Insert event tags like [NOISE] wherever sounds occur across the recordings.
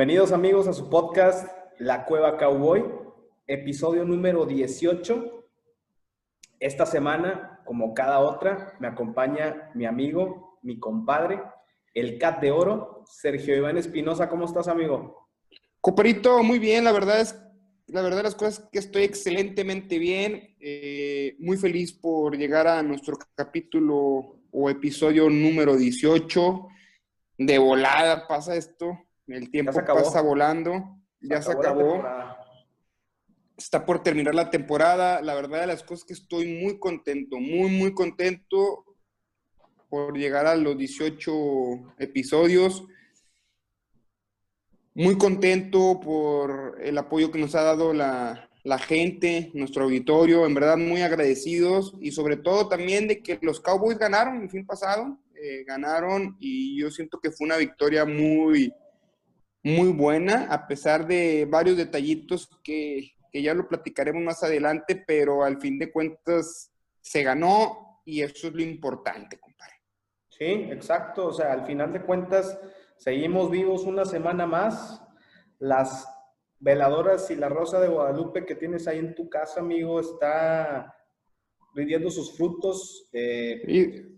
Bienvenidos amigos a su podcast La Cueva Cowboy, episodio número 18. Esta semana, como cada otra, me acompaña mi amigo, mi compadre, el Cat de Oro, Sergio Iván Espinosa. ¿Cómo estás, amigo? Coperito, muy bien, la verdad es, la verdad las cosas que estoy excelentemente bien, eh, muy feliz por llegar a nuestro capítulo o episodio número 18. De volada pasa esto, el tiempo pasa volando, ya se acabó. Está por terminar la temporada. La verdad de las cosas que estoy muy contento, muy, muy contento por llegar a los 18 episodios. Muy contento por el apoyo que nos ha dado la, la gente, nuestro auditorio, en verdad muy agradecidos y sobre todo también de que los Cowboys ganaron el fin pasado, eh, ganaron y yo siento que fue una victoria muy, muy buena, a pesar de varios detallitos que, que ya lo platicaremos más adelante, pero al fin de cuentas se ganó y eso es lo importante, compadre. Sí, exacto, o sea, al final de cuentas seguimos vivos una semana más. Las veladoras y la rosa de Guadalupe que tienes ahí en tu casa, amigo, está rindiendo sus frutos. Eh,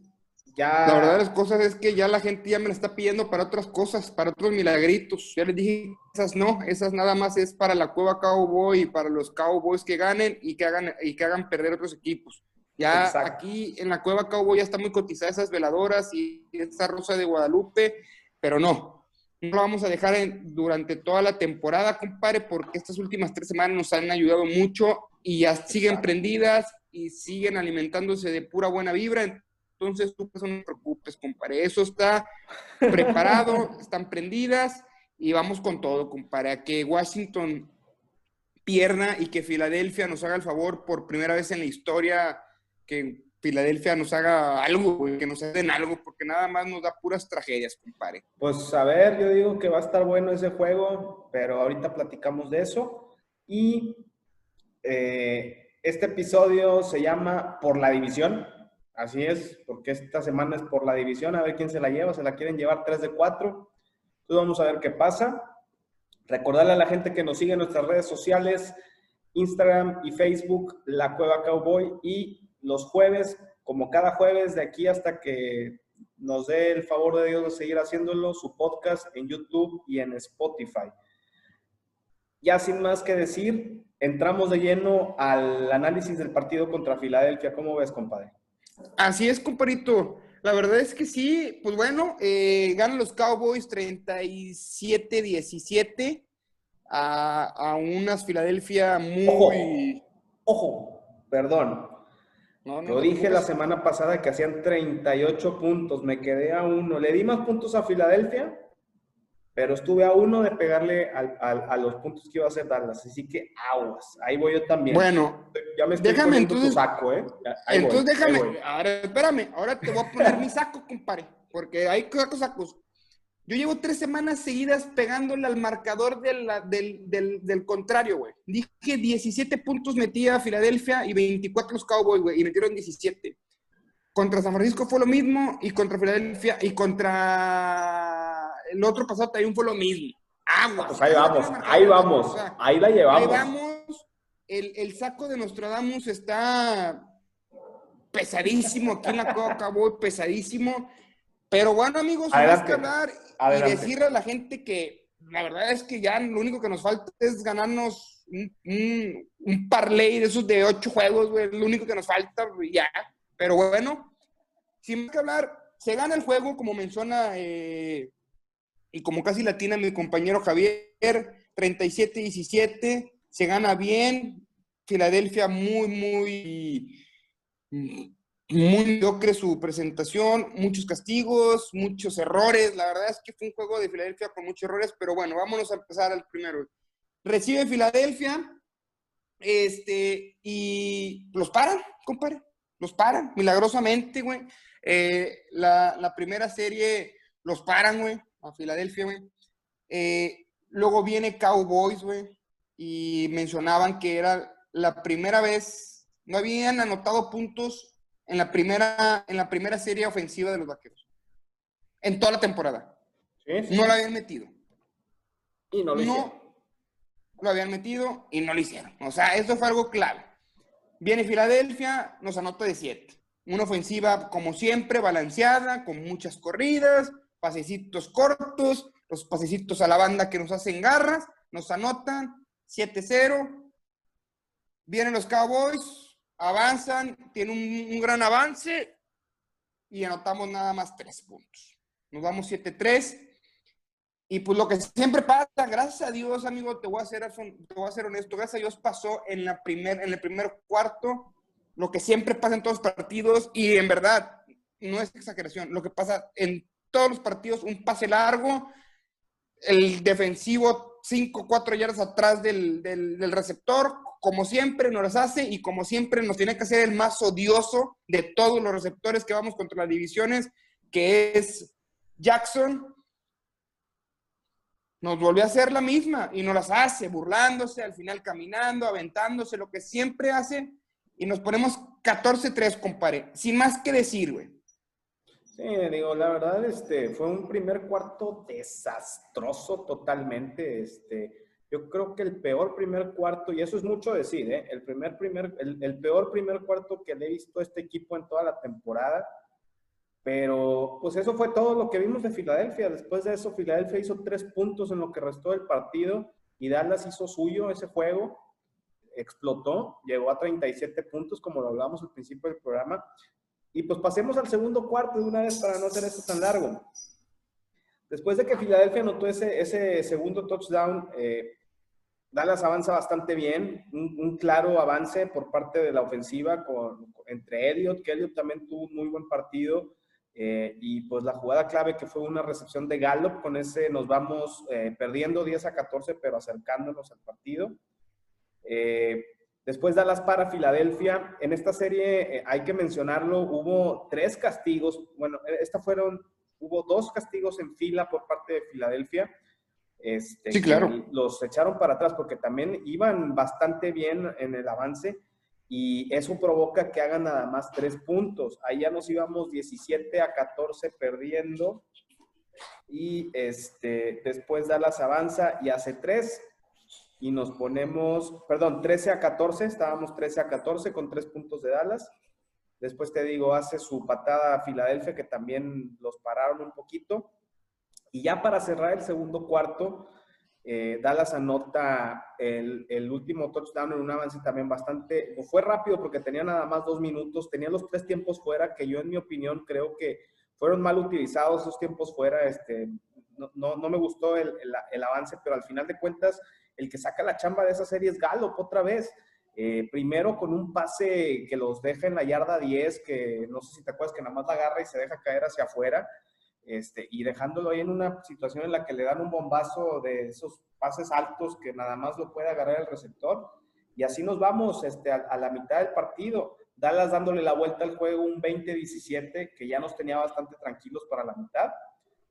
ya... La verdad de las cosas es que ya la gente ya me la está pidiendo para otras cosas, para otros milagritos. Ya les dije, esas no, esas nada más es para la Cueva Cowboy y para los Cowboys que ganen y que hagan, y que hagan perder otros equipos. Ya aquí en la Cueva Cowboy ya está muy cotizada esas veladoras y esa rosa de Guadalupe, pero no, no lo vamos a dejar durante toda la temporada, compadre, porque estas últimas tres semanas nos han ayudado mucho y ya siguen prendidas y siguen alimentándose de pura buena vibra. Entonces, tú no te preocupes, compadre. Eso está preparado, [LAUGHS] están prendidas y vamos con todo, compadre. A que Washington pierda y que Filadelfia nos haga el favor por primera vez en la historia que Filadelfia nos haga algo, que nos den algo, porque nada más nos da puras tragedias, compadre. Pues a ver, yo digo que va a estar bueno ese juego, pero ahorita platicamos de eso. Y eh, este episodio se llama Por la División. Así es, porque esta semana es por la división, a ver quién se la lleva, se la quieren llevar 3 de 4. Entonces vamos a ver qué pasa. Recordarle a la gente que nos sigue en nuestras redes sociales, Instagram y Facebook, La Cueva Cowboy, y los jueves, como cada jueves de aquí hasta que nos dé el favor de Dios de seguir haciéndolo, su podcast en YouTube y en Spotify. Ya sin más que decir, entramos de lleno al análisis del partido contra Filadelfia. ¿Cómo ves, compadre? Así es, compadrito. La verdad es que sí, pues bueno, eh, ganan los Cowboys 37-17 a, a unas Filadelfia muy... ojo, perdón, yo dije la semana pasada que hacían 38 puntos, me quedé a uno. Le di más puntos a Filadelfia, pero estuve a uno de pegarle a los puntos que iba a hacer Dallas. Así que aguas, ahí voy yo también. Bueno, ya me estoy déjame entonces, tu saco, ¿eh? entonces déjame, ahora espérame, ahora te voy a poner mi saco, compadre, porque hay sacos, sacos. Yo llevo tres semanas seguidas pegándole al marcador del, del, contrario, güey. Dije 17 puntos metía a Filadelfia y 24 los Cowboys, güey, y metieron 17. Contra San Francisco fue lo mismo y contra Filadelfia y contra el otro pasado también fue lo mismo. Agua. Pues ahí vamos, ahí vamos, ahí la llevamos. Ahí vamos. El, el saco de Nostradamus está pesadísimo aquí en la Cowboy, pesadísimo. Pero bueno, amigos, más que hablar y decirle a la gente que la verdad es que ya lo único que nos falta es ganarnos un, un, parlay de esos de ocho juegos, güey. Lo único que nos falta, ya. Pero bueno, sin más que hablar, se gana el juego, como menciona eh, y como casi latina mi compañero Javier, 37-17, se gana bien. Filadelfia muy, muy muy mediocre su presentación, muchos castigos, muchos errores. La verdad es que fue un juego de Filadelfia con muchos errores, pero bueno, vámonos a empezar al primero. Recibe Filadelfia, este, y los paran, compadre, los paran, milagrosamente, güey. Eh, la, primera serie los paran, güey, a Filadelfia, güey. Eh, luego viene Cowboys, güey, y mencionaban que era la primera vez, no habían anotado puntos en la primera, en la primera serie ofensiva de los vaqueros. En toda la temporada. No la habían metido. Y no lo hicieron. lo habían metido y no lo hicieron. O sea, eso fue algo clave. Viene Filadelfia, nos anota de 7. Una ofensiva, como siempre, balanceada, con muchas corridas, pasecitos cortos, los pasecitos a la banda que nos hacen garras, nos anotan 7-0. Vienen los Cowboys, avanzan, tienen un, gran avance y anotamos nada más 3 puntos. Nos vamos 7-3. Y pues lo que siempre pasa, gracias a Dios, amigo, te voy a ser, te voy a ser honesto, gracias a Dios pasó en, la primer, en el primer cuarto lo que siempre pasa en todos los partidos y en verdad no es exageración, lo que pasa en todos los partidos, un pase largo, el defensivo 5, 4 yardas atrás del, del, receptor, como siempre nos las hace y como siempre nos tiene que hacer el más odioso de todos los receptores que vamos contra las divisiones, que es Jackson. Nos volvió a hacer la misma y nos las hace, burlándose, al final caminando, aventándose, lo que siempre hace y nos ponemos 14-3, compadre. Sin más que decir, güey. Digo, la verdad, este, fue un primer cuarto desastroso totalmente. Este, yo creo que el peor primer cuarto, y eso es mucho decir, ¿eh? el, primer, primer, el, peor primer cuarto que le he visto este equipo en toda la temporada. Pero, pues eso fue todo lo que vimos de Filadelfia. Después de eso, Filadelfia hizo tres puntos en lo que restó del partido y Dallas hizo suyo ese juego explotó, llegó a 37 puntos, como lo hablábamos al principio del programa. Y pues pasemos al segundo cuarto de una vez para no hacer esto tan largo. Después de que Filadelfia anotó ese, ese segundo touchdown, eh, Dallas avanza bastante bien, un, claro avance por parte de la ofensiva con, entre Elliott, que Elliott también tuvo un muy buen partido, eh, y pues la jugada clave que fue una recepción de Gallup, con ese nos vamos eh, perdiendo 10 a 14, pero acercándonos al partido. Eh, después Dallas para Filadelfia. En esta serie, eh, hay que mencionarlo, hubo tres castigos. Bueno, eh, esta fueron, hubo dos castigos en fila por parte de Filadelfia. Este, sí, claro. Los echaron para atrás porque también iban bastante bien en el avance y eso provoca que hagan nada más tres puntos. Ahí ya nos íbamos 17 a 14 perdiendo y este, después Dallas avanza y hace tres y nos ponemos, perdón, 13 a 14, estábamos 13 a 14 con tres puntos de Dallas. Después te digo, hace su patada a Filadelfia, que también los pararon un poquito. Y ya para cerrar el segundo cuarto, eh, Dallas anota el, el, último touchdown en un avance también bastante, fue rápido porque tenía nada más dos minutos, tenía los tres tiempos fuera, que yo en mi opinión creo que fueron mal utilizados esos tiempos fuera, este, no, no, no me gustó el, el, el avance, pero al final de cuentas el que saca la chamba de esa serie es Gallup otra vez. Eh, primero con un pase que los deja en la yarda 10, que no sé si te acuerdas que nada más la agarra y se deja caer hacia afuera, este, y dejándolo ahí en una situación en la que le dan un bombazo de esos pases altos que nada más lo puede agarrar el receptor. Y así nos vamos este, a, la mitad del partido. Dallas dándole la vuelta al juego un 20-17, que ya nos tenía bastante tranquilos para la mitad,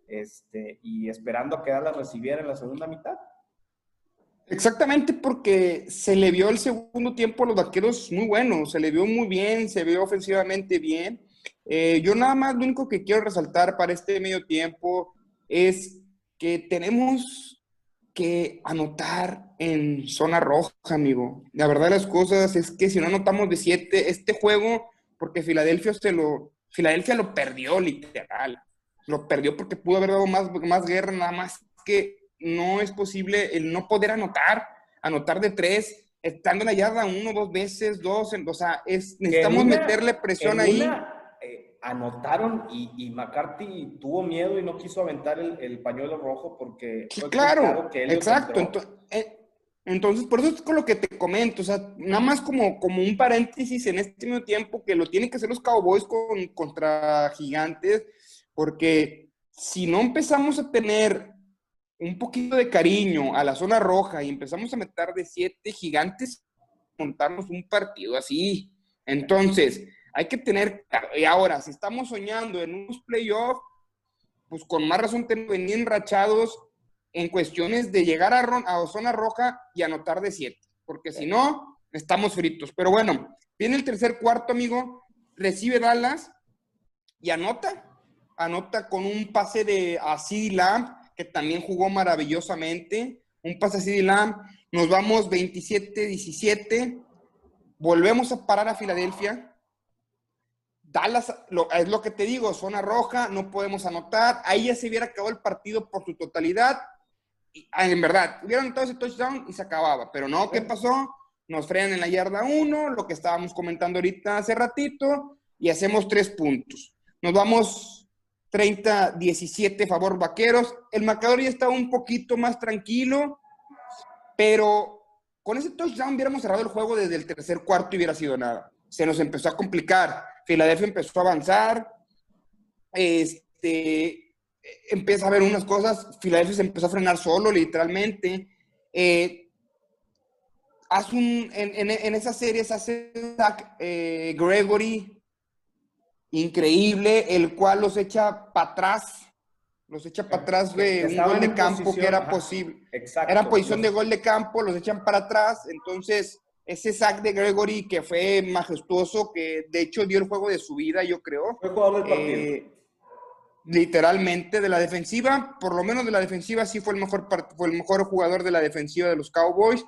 este, y esperando a que Dallas recibiera en la segunda mitad. Exactamente porque se le vio el segundo tiempo a los vaqueros muy bueno, se le vio muy bien, se vio ofensivamente bien. Eh, yo nada más lo único que quiero resaltar para este medio tiempo es que tenemos que anotar en zona roja, amigo. La verdad de las cosas es que si no anotamos de siete, este juego, porque Filadelfia se lo, Filadelfia lo perdió literal, lo perdió porque pudo haber dado más, más guerra, nada más que no es posible el no poder anotar, anotar de tres, estando en la yarda uno, dos veces, dos, o sea, es, necesitamos meterle presión ahí. Eh, anotaron y, McCarthy tuvo miedo y no quiso aventar el, pañuelo rojo porque... claro, exacto. Eh, entonces, por eso es con lo que te comento, o sea, nada más como, como un paréntesis en este mismo tiempo que lo tienen que hacer los Cowboys con, contra gigantes, porque si no empezamos a tener un poquito de cariño a la zona roja y empezamos a meter de siete gigantes, montarnos un partido así. Entonces, hay que tener, y ahora, si estamos soñando en unos playoffs, pues con más razón tenemos venir enrachados en cuestiones de llegar a, a zona roja y anotar de siete, porque si no, estamos fritos. Pero bueno, viene el tercer cuarto, amigo, recibe Dallas y anota, anota con un pase de así También jugó maravillosamente. un pase a CD Lamb, nos vamos 27-17, volvemos a parar a Filadelfia. Dallas, es lo que te digo, zona roja, no podemos anotar. Ahí ya se hubiera acabado el partido por su totalidad. Ah, en verdad, hubieran anotado ese touchdown y se acababa. Pero no, ¿qué pasó? Nos frenan en la yarda 1, lo que estábamos comentando ahorita hace ratito, y hacemos tres puntos. Nos vamos 30-17 favor Vaqueros. El marcador ya estaba un poquito más tranquilo, pero con ese touchdown hubiéramos cerrado el juego desde el tercer cuarto y hubiera sido nada. Se nos empezó a complicar. Filadelfia empezó a avanzar. Este, empieza a ver unas cosas. Filadelfia se empezó a frenar solo, literalmente. Eh, hace un, en, en, esas series hace eh, Gregory increíble, el cual los echa para atrás los echa para atrás de un gol de campo que era posible. Exacto. Era posición de gol de campo, los echan para atrás. Entonces, ese sack de Gregory que fue majestuoso, que de hecho dio el juego de su vida, yo creo. Fue jugador del partido. Eh, literalmente de la defensiva, por lo menos de la defensiva, sí fue el mejor, fue el mejor jugador de la defensiva de los Cowboys.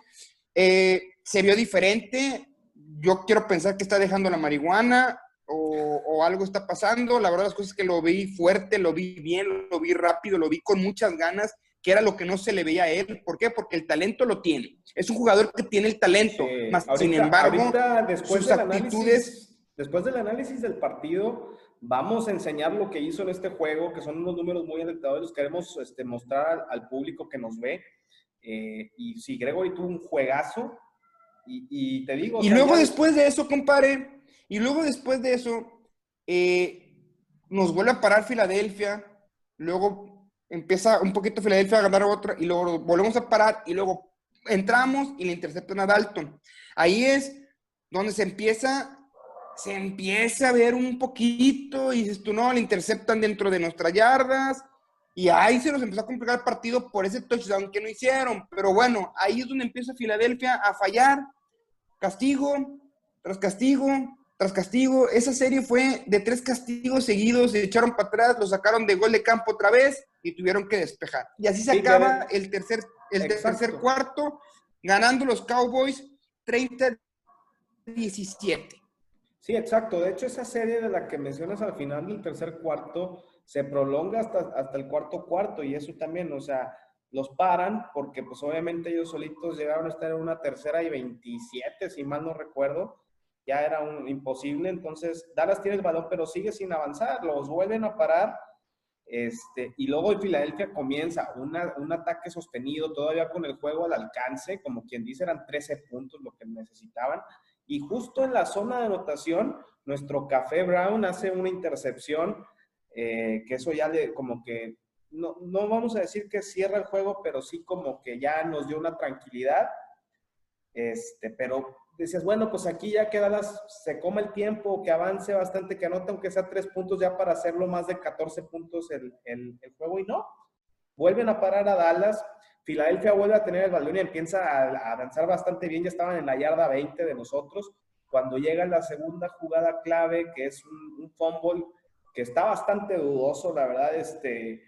Eh, se vio diferente. Yo quiero pensar que está dejando la marihuana o, algo está pasando. La verdad, las cosas que lo vi fuerte, lo vi bien, lo vi rápido, lo vi con muchas ganas, que era lo que no se le veía a él. ¿Por qué? Porque el talento lo tiene. Es un jugador que tiene el talento. más, sin embargo, después sus actitudes. después del análisis del partido, vamos a enseñar lo que hizo en este juego, que son unos números muy alentadores. Queremos este, mostrar al, público que nos ve. Eh, y si Gregory tuvo un juegazo, y, te digo. Y luego, después de eso, compadre y luego después de eso, eh, nos vuelve a parar Filadelfia, luego empieza un poquito Filadelfia a ganar otra y luego volvemos a parar y luego entramos y le interceptan a Dalton. Ahí es donde se empieza, se empieza a ver un poquito y dices tú, no, le interceptan dentro de nuestras yardas y ahí se nos empezó a complicar el partido por ese touchdown que no hicieron. Pero bueno, ahí es donde empieza Filadelfia a fallar, castigo tras castigo, tras castigo. Esa serie fue de tres castigos seguidos, se echaron para atrás, lo sacaron de gol de campo otra vez y tuvieron que despejar. Y así se acaba el tercer, el tercer cuarto, ganando los Cowboys 30-17. Sí, exacto. De hecho, esa serie de la que mencionas al final del tercer cuarto se prolonga hasta, hasta el cuarto cuarto y eso también, o sea, los paran porque pues obviamente ellos solitos llegaron a estar en una tercera y 27, si mal no recuerdo ya era un imposible. Entonces, Dallas tiene el balón, pero sigue sin avanzar. Los vuelven a parar. Este, y luego Filadelfia comienza un ataque sostenido, todavía con el juego al alcance, como quien dice, eran 13 puntos lo que necesitaban. Y justo en la zona de anotación, nuestro Café Brown hace una intercepción, eh, que eso ya le, como que, no, no vamos a decir que cierra el juego, pero sí como que ya nos dio una tranquilidad. Este, pero decías, bueno, pues aquí ya que Dallas se coma el tiempo, que avance bastante, que anote aunque sea tres puntos ya para hacerlo más de 14 puntos el, el, juego y no. Vuelven a parar a Dallas. Filadelfia vuelve a tener el balón y empieza a, avanzar bastante bien. Ya estaban en la yarda 20 de nosotros. Cuando llega la segunda jugada clave, que es un, un fumble que está bastante dudoso, la verdad, este,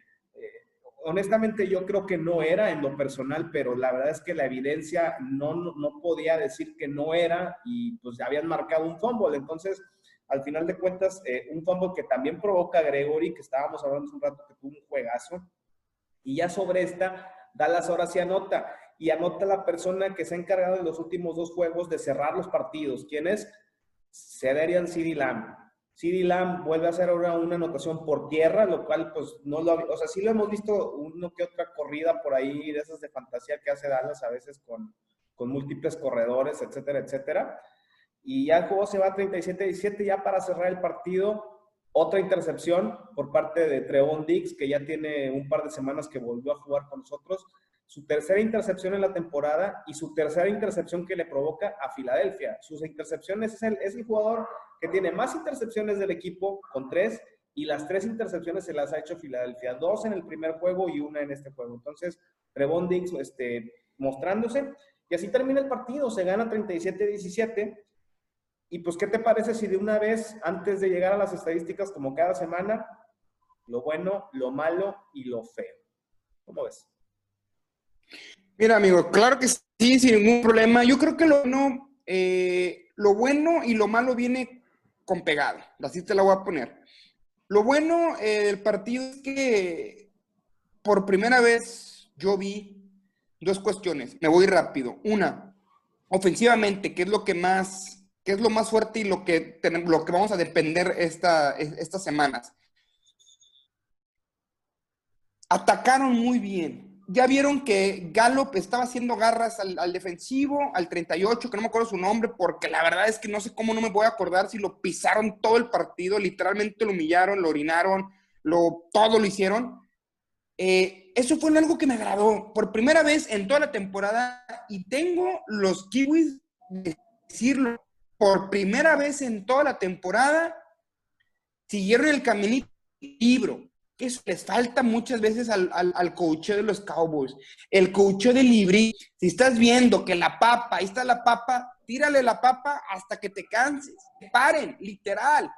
honestamente yo creo que no era en lo personal, pero la verdad es que la evidencia no, no, podía decir que no era y pues habían marcado un fumble. Entonces, al final de cuentas, eh, un fumble que también provoca Gregory, que estábamos hablando hace un rato que tuvo un juegazo. Y ya sobre esta, Dallas ahora sí anota. Y anota la persona que se ha encargado en los últimos dos juegos de cerrar los partidos. ¿Quién es? Cederian CD Lamb. CD Lamb vuelve a hacer ahora una anotación por tierra, lo cual pues no lo, o sea, sí lo hemos visto uno que otra corrida por ahí de esas de fantasía que hace Dallas a veces con, con múltiples corredores, etcétera, etcétera. Y ya el juego se va 37-17 ya para cerrar el partido. Otra intercepción por parte de Trevon Dix, que ya tiene un par de semanas que volvió a jugar con nosotros. Su tercera intercepción en la temporada y su tercera intercepción que le provoca a Filadelfia. Sus intercepciones es el, es el jugador que tiene más intercepciones del equipo con tres y las tres intercepciones se las ha hecho Filadelfia, dos en el primer juego y una en este juego. Entonces, Trevon este, mostrándose y así termina el partido, se gana 37-17. Y pues, ¿qué te parece si de una vez, antes de llegar a las estadísticas, como cada semana, lo bueno, lo malo y lo feo? ¿Cómo ves? Mira, amigo, claro que sí, sin ningún problema. Yo creo que lo bueno, eh, lo bueno y lo malo viene con pegado. Así te la voy a poner. Lo bueno eh, del partido es que por primera vez yo vi dos cuestiones. Me voy rápido. Una, ofensivamente, ¿qué es lo que más, qué es lo más fuerte y lo que, lo que vamos a depender esta, estas semanas? Atacaron muy bien ya vieron que Gallop estaba haciendo garras al, defensivo, al 38, que no me acuerdo su nombre, porque la verdad es que no sé cómo no me voy a acordar si lo pisaron todo el partido, literalmente lo humillaron, lo orinaron, lo, todo lo hicieron. Eh, eso fue algo que me agradó por primera vez en toda la temporada y tengo los kiwis de decirlo, por primera vez en toda la temporada siguieron el caminito libro eso les falta muchas veces al, al, de los Cowboys. El coach de Libri, si estás viendo que la papa, ahí está la papa, tírale la papa hasta que te canses. Paren, literal.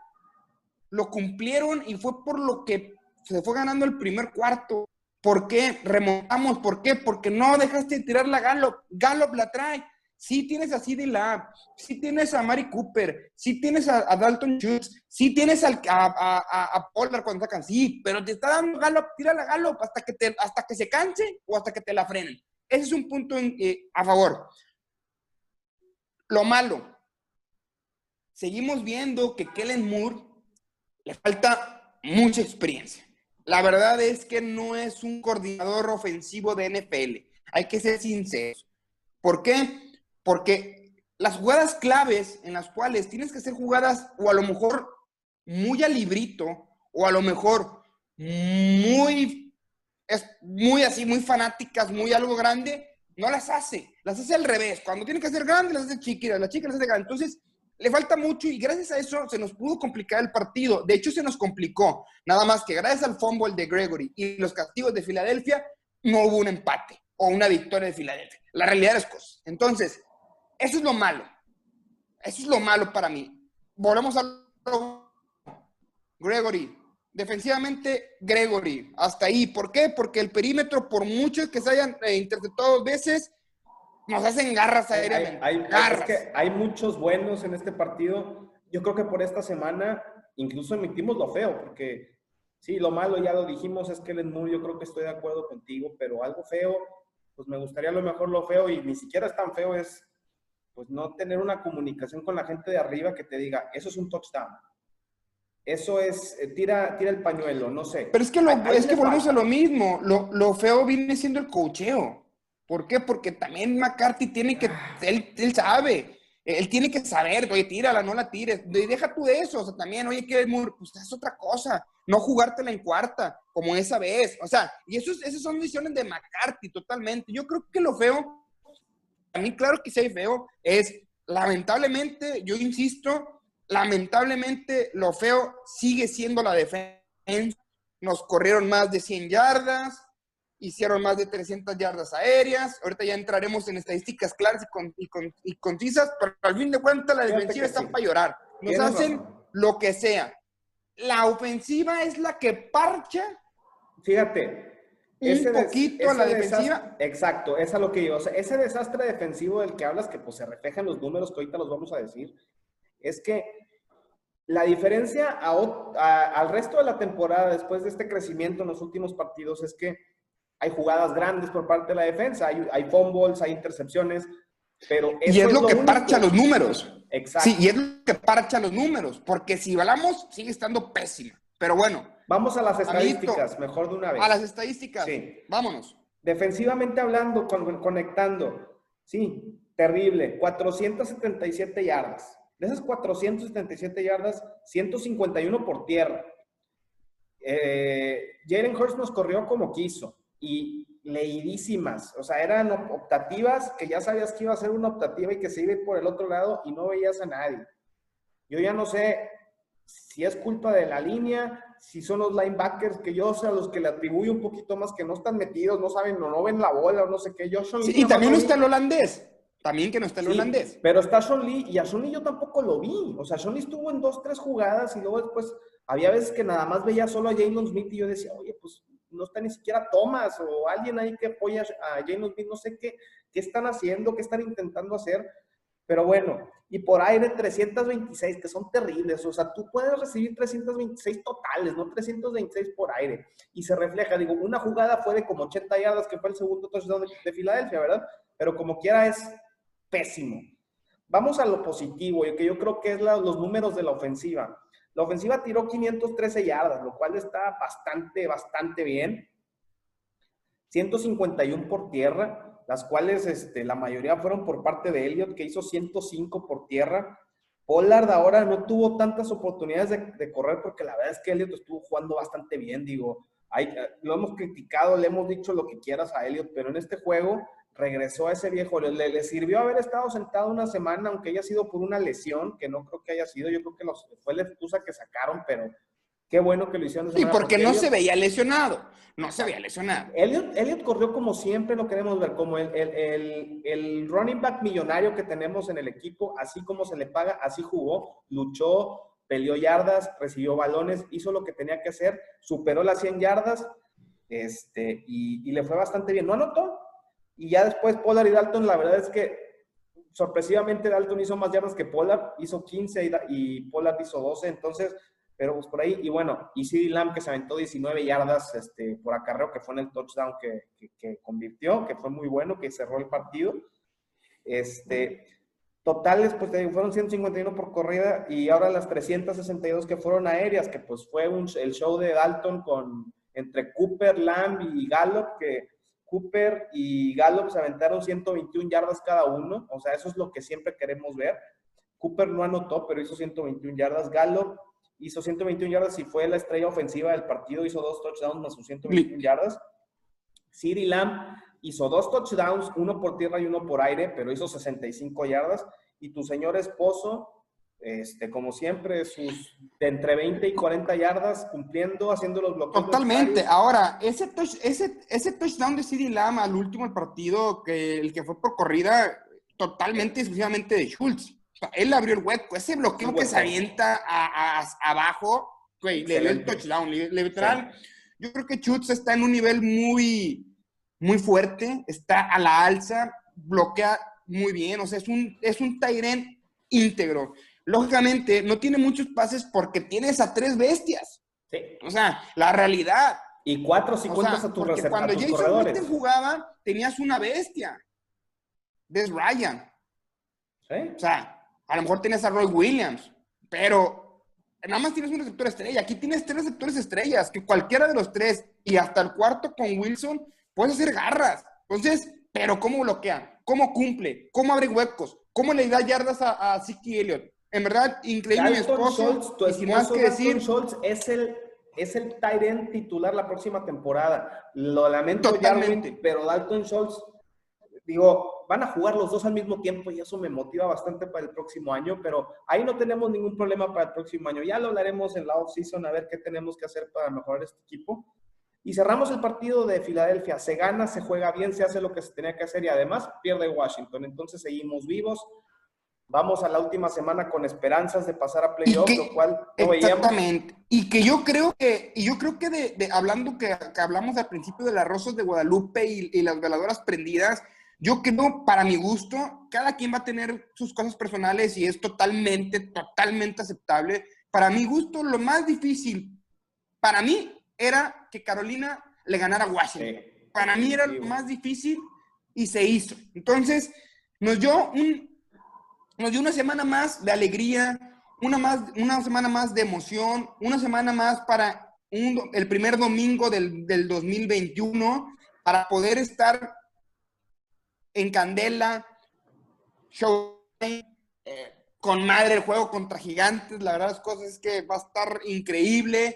Lo cumplieron y fue por lo que se fue ganando el primer cuarto. ¿Por qué? Remontamos. ¿Por qué? Porque no dejaste de tirar la Gallop. Gallop la trae. Sí tienes a CD Lamb, sí tienes a Mari Cooper, sí tienes a, Dalton Schultz, sí tienes a, a, Pollard cuando sacan, sí, pero te está dando Gallup, tira la Gallup hasta que, te, hasta que se canse o hasta que te la frenen. Ese es un punto eh, a favor. Lo malo, seguimos viendo que Kellen Moore le falta mucha experiencia. La verdad es que no es un coordinador ofensivo de NFL. Hay que ser sinceros. ¿Por qué? Porque las jugadas claves en las cuales tienes que hacer jugadas o a lo mejor muy al librito o a lo mejor muy, es muy así, muy fanáticas, muy algo grande, no las hace. Las hace al revés. Cuando tiene que ser grande, las hace chiquitas. Las chicas las hace grandes. Entonces, le falta mucho y gracias a eso se nos pudo complicar el partido. De hecho, se nos complicó. Nada más que gracias al fumble de Gregory y los castigos de Filadelfia, no hubo un empate o una victoria de Filadelfia. La realidad es cosas. Entonces, eso es lo malo. Eso es lo malo para mí. Volvemos a Gregory. Defensivamente, Gregory. Hasta ahí. ¿Por qué? Porque el perímetro, por muchos que se hayan eh, interceptado dos veces, nos hacen garras aéreamente. Hay, hay, hay muchos buenos en este partido. Yo creo que por esta semana incluso emitimos lo feo, porque sí, lo malo ya lo dijimos, es que el Moore, yo creo que estoy de acuerdo contigo, pero algo feo, pues me gustaría a lo mejor lo feo y ni siquiera es tan feo, es pues no tener una comunicación con la gente de arriba que te diga, eso es un touchdown. Eso es, eh, tira, tira el pañuelo, no sé. Pero es que, lo, es que volvemos a lo mismo. Lo, lo, feo viene siendo el cocheo. ¿Por qué? Porque también McCarthy tiene que, ah. él, él sabe, él tiene que saber, oye, tírala, no la tires. Deja tú de eso, o sea, también, oye, que pues es otra cosa. No jugártela en cuarta, como esa vez. O sea, y eso, esas son visiones de McCarthy totalmente. Yo creo que lo feo mí claro que hay feo, es lamentablemente, yo insisto, lamentablemente lo feo sigue siendo la defensa. Nos corrieron más de 100 yardas, hicieron más de 300 yardas aéreas. Ahorita ya entraremos en estadísticas claras y, y, concisas, pero al fin de cuentas la defensiva está para llorar. Nos hacen lo que sea. La ofensiva es la que parcha. Fíjate, ese poquito a la defensiva. Exacto, es a lo que yo. O sea, ese desastre defensivo del que hablas, que pues se refleja en los números que ahorita los vamos a decir, es que la diferencia al resto de la temporada, después de este crecimiento en los últimos partidos, es que hay jugadas grandes por parte de la defensa, hay, hay fumbles, hay intercepciones, pero y es, lo, que parcha los números. Exacto. Sí, y es lo que parcha los números, porque si hablamos, sigue estando pésima. Pero bueno, Vamos a las estadísticas, mejor de una vez. A las estadísticas. Sí. Vámonos. Defensivamente hablando, conectando. Sí, terrible. 477 yardas. De esas 477 yardas, 151 por tierra. Eh, Jalen Hurst nos corrió como quiso y leidísimas. O sea, eran optativas que ya sabías que iba a ser una optativa y que se iba por el otro lado y no veías a nadie. Yo ya no sé si es culpa de la línea, si son los linebackers que yo, sé a los que le atribuyo un poquito más, que no están metidos, no saben, no, no ven la bola o no sé qué. Yo, y también no está el holandés. También que no está el holandés. Pero está Sean Lee y a Sean Lee yo tampoco lo vi. O sea, Sean Lee estuvo en dos, tres jugadas y luego después había veces que nada más veía solo a Jalen Smith y yo decía, oye, pues no está ni siquiera Thomas o alguien ahí que apoya a James Smith, no sé qué, qué están haciendo, qué están intentando hacer. Pero bueno, y por aire 326, que son terribles. O sea, tú puedes recibir 326 totales, no 326 por aire. Y se refleja, digo, una jugada fue de como 80 yardas, que fue el segundo touchdown de, de Filadelfia, ¿verdad? Pero como quiera es pésimo. Vamos a lo positivo, y que yo creo que es los números de la ofensiva. La ofensiva tiró 513 yardas, lo cual está bastante, bastante bien. 151 por tierra las cuales este, la mayoría fueron por parte de Elliot, que hizo 105 por tierra. Pollard ahora no tuvo tantas oportunidades de, correr porque la verdad es que Elliot estuvo jugando bastante bien, digo, hay, lo hemos criticado, le hemos dicho lo que quieras a Elliot, pero en este juego regresó a ese viejo, le, le, sirvió haber estado sentado una semana, aunque haya sido por una lesión, que no creo que haya sido, yo creo que los, fue la excusa que sacaron, pero Qué bueno que lo hicieron. Y porque no se veía lesionado. No se veía lesionado. Elliot, corrió como siempre lo queremos ver, como el, el, el, running back millonario que tenemos en el equipo, así como se le paga, así jugó, luchó, peleó yardas, recibió balones, hizo lo que tenía que hacer, superó las 100 yardas este, y, y le fue bastante bien. No anotó. Y ya después Pollard y Dalton, la verdad es que sorpresivamente Dalton hizo más yardas que Pollard, hizo 15 y, y Pollard hizo 12, entonces pero pues por ahí, y bueno, y CD Lamb que se aventó 19 yardas este, por acarreo, que fue en el touchdown que, que, convirtió, que fue muy bueno, que cerró el partido. Este, totales, pues fueron 151 por corrida y ahora las 362 que fueron aéreas, que pues fue un, el show de Dalton con entre Cooper, Lamb y Gallup, que Cooper y Gallup se aventaron 121 yardas cada uno, o sea, eso es lo que siempre queremos ver. Cooper no anotó, pero hizo 121 yardas. Gallup hizo 121 yardas y fue la estrella ofensiva del partido, hizo dos touchdowns más sus 121 yardas. Siri Lamb hizo dos touchdowns, uno por tierra y uno por aire, pero hizo 65 yardas. Y tu señor esposo, este, como siempre, sus de entre 20 y 40 yardas, cumpliendo, haciendo los bloqueos. Totalmente. Ahora, ese, ese, ese touchdown de Siri Lamb al último partido, que el que fue por corrida, totalmente exclusivamente de Schultz él abrió el hueco. Ese bloqueo que se avienta abajo, le dio el touchdown. Literal, yo creo que Schultz está en un nivel muy, muy fuerte, está a la alza, bloquea muy bien, o sea, es un, es un Tyren íntegro. Lógicamente, no tiene muchos pases porque tienes a tres bestias. Sí. O sea, la realidad. Y cuatro si cuentas a tu receptor. Cuando Jason Witten jugaba, tenías una bestia. Des Ryan. ¿Sí? O sea, a lo mejor tienes a Roy Williams, pero nada más tienes un receptor estrella. Aquí tienes tres receptores estrellas, que cualquiera de los tres y hasta el cuarto con Wilson puedes hacer garras. Entonces, pero ¿cómo bloquea? ¿Cómo cumple? ¿Cómo abre huecos? ¿Cómo le da yardas a, a Siki Elliott? En verdad, increíble mi esposo. tu esposo más que decir, Schultz es el es el tight titular la próxima temporada. Lo lamento, Totalmente. pero Dalton Schultz, digo, van a jugar los dos al mismo tiempo y eso me motiva bastante para el próximo año, pero ahí no tenemos ningún problema para el próximo año. Ya lo hablaremos en la off-season a ver qué tenemos que hacer para mejorar este equipo. Y cerramos el partido de Filadelfia. Se gana, se juega bien, se hace lo que se tenía que hacer y además pierde Washington. Entonces seguimos vivos. Vamos a la última semana con esperanzas de pasar a playoff, lo cual no Exactamente. Y que yo creo que, y yo creo que de, hablando que, hablamos al principio de las rosas de Guadalupe y, y las veladoras prendidas, yo creo, para mi gusto, cada quien va a tener sus cosas personales y es totalmente, totalmente aceptable. Para mi gusto, lo más difícil para mí era que Carolina le ganara a Washington. Para mí era lo más difícil y se hizo. Entonces, nos dio, un, nos dio una semana más de alegría, una, más, una semana más de emoción, una semana más para el primer domingo del, del 2021 para poder estar en Candela, show eh, con madre el juego contra gigantes, la verdad las cosas es que va a estar increíble.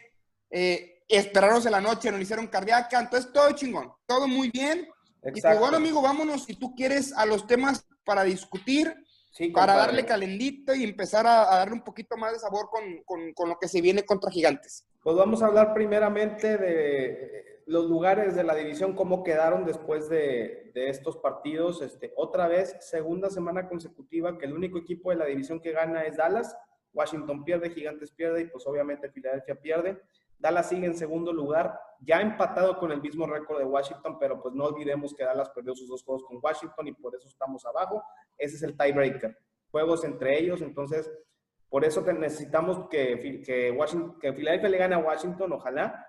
Eh, esperaros en la noche, nos hicieron cardíaca, entonces todo chingón, todo muy bien. Y pues bueno, amigo, vámonos si tú quieres a los temas para discutir, para darle calendito y empezar a, darle un poquito más de sabor con, con, con lo que se viene contra gigantes. Pues vamos a hablar primeramente de los lugares de la división, cómo quedaron después de, estos partidos. Este, otra vez, segunda semana consecutiva que el único equipo de la división que gana es Dallas. Washington pierde, Gigantes pierde y pues obviamente Filadelfia pierde. Dallas sigue en segundo lugar, ya empatado con el mismo récord de Washington, pero pues no olvidemos que Dallas perdió sus dos juegos con Washington y por eso estamos abajo. Ese es el tiebreaker. Juegos entre ellos, entonces por eso necesitamos que, que, Washington, que Philadelphia le gane a Washington, ojalá,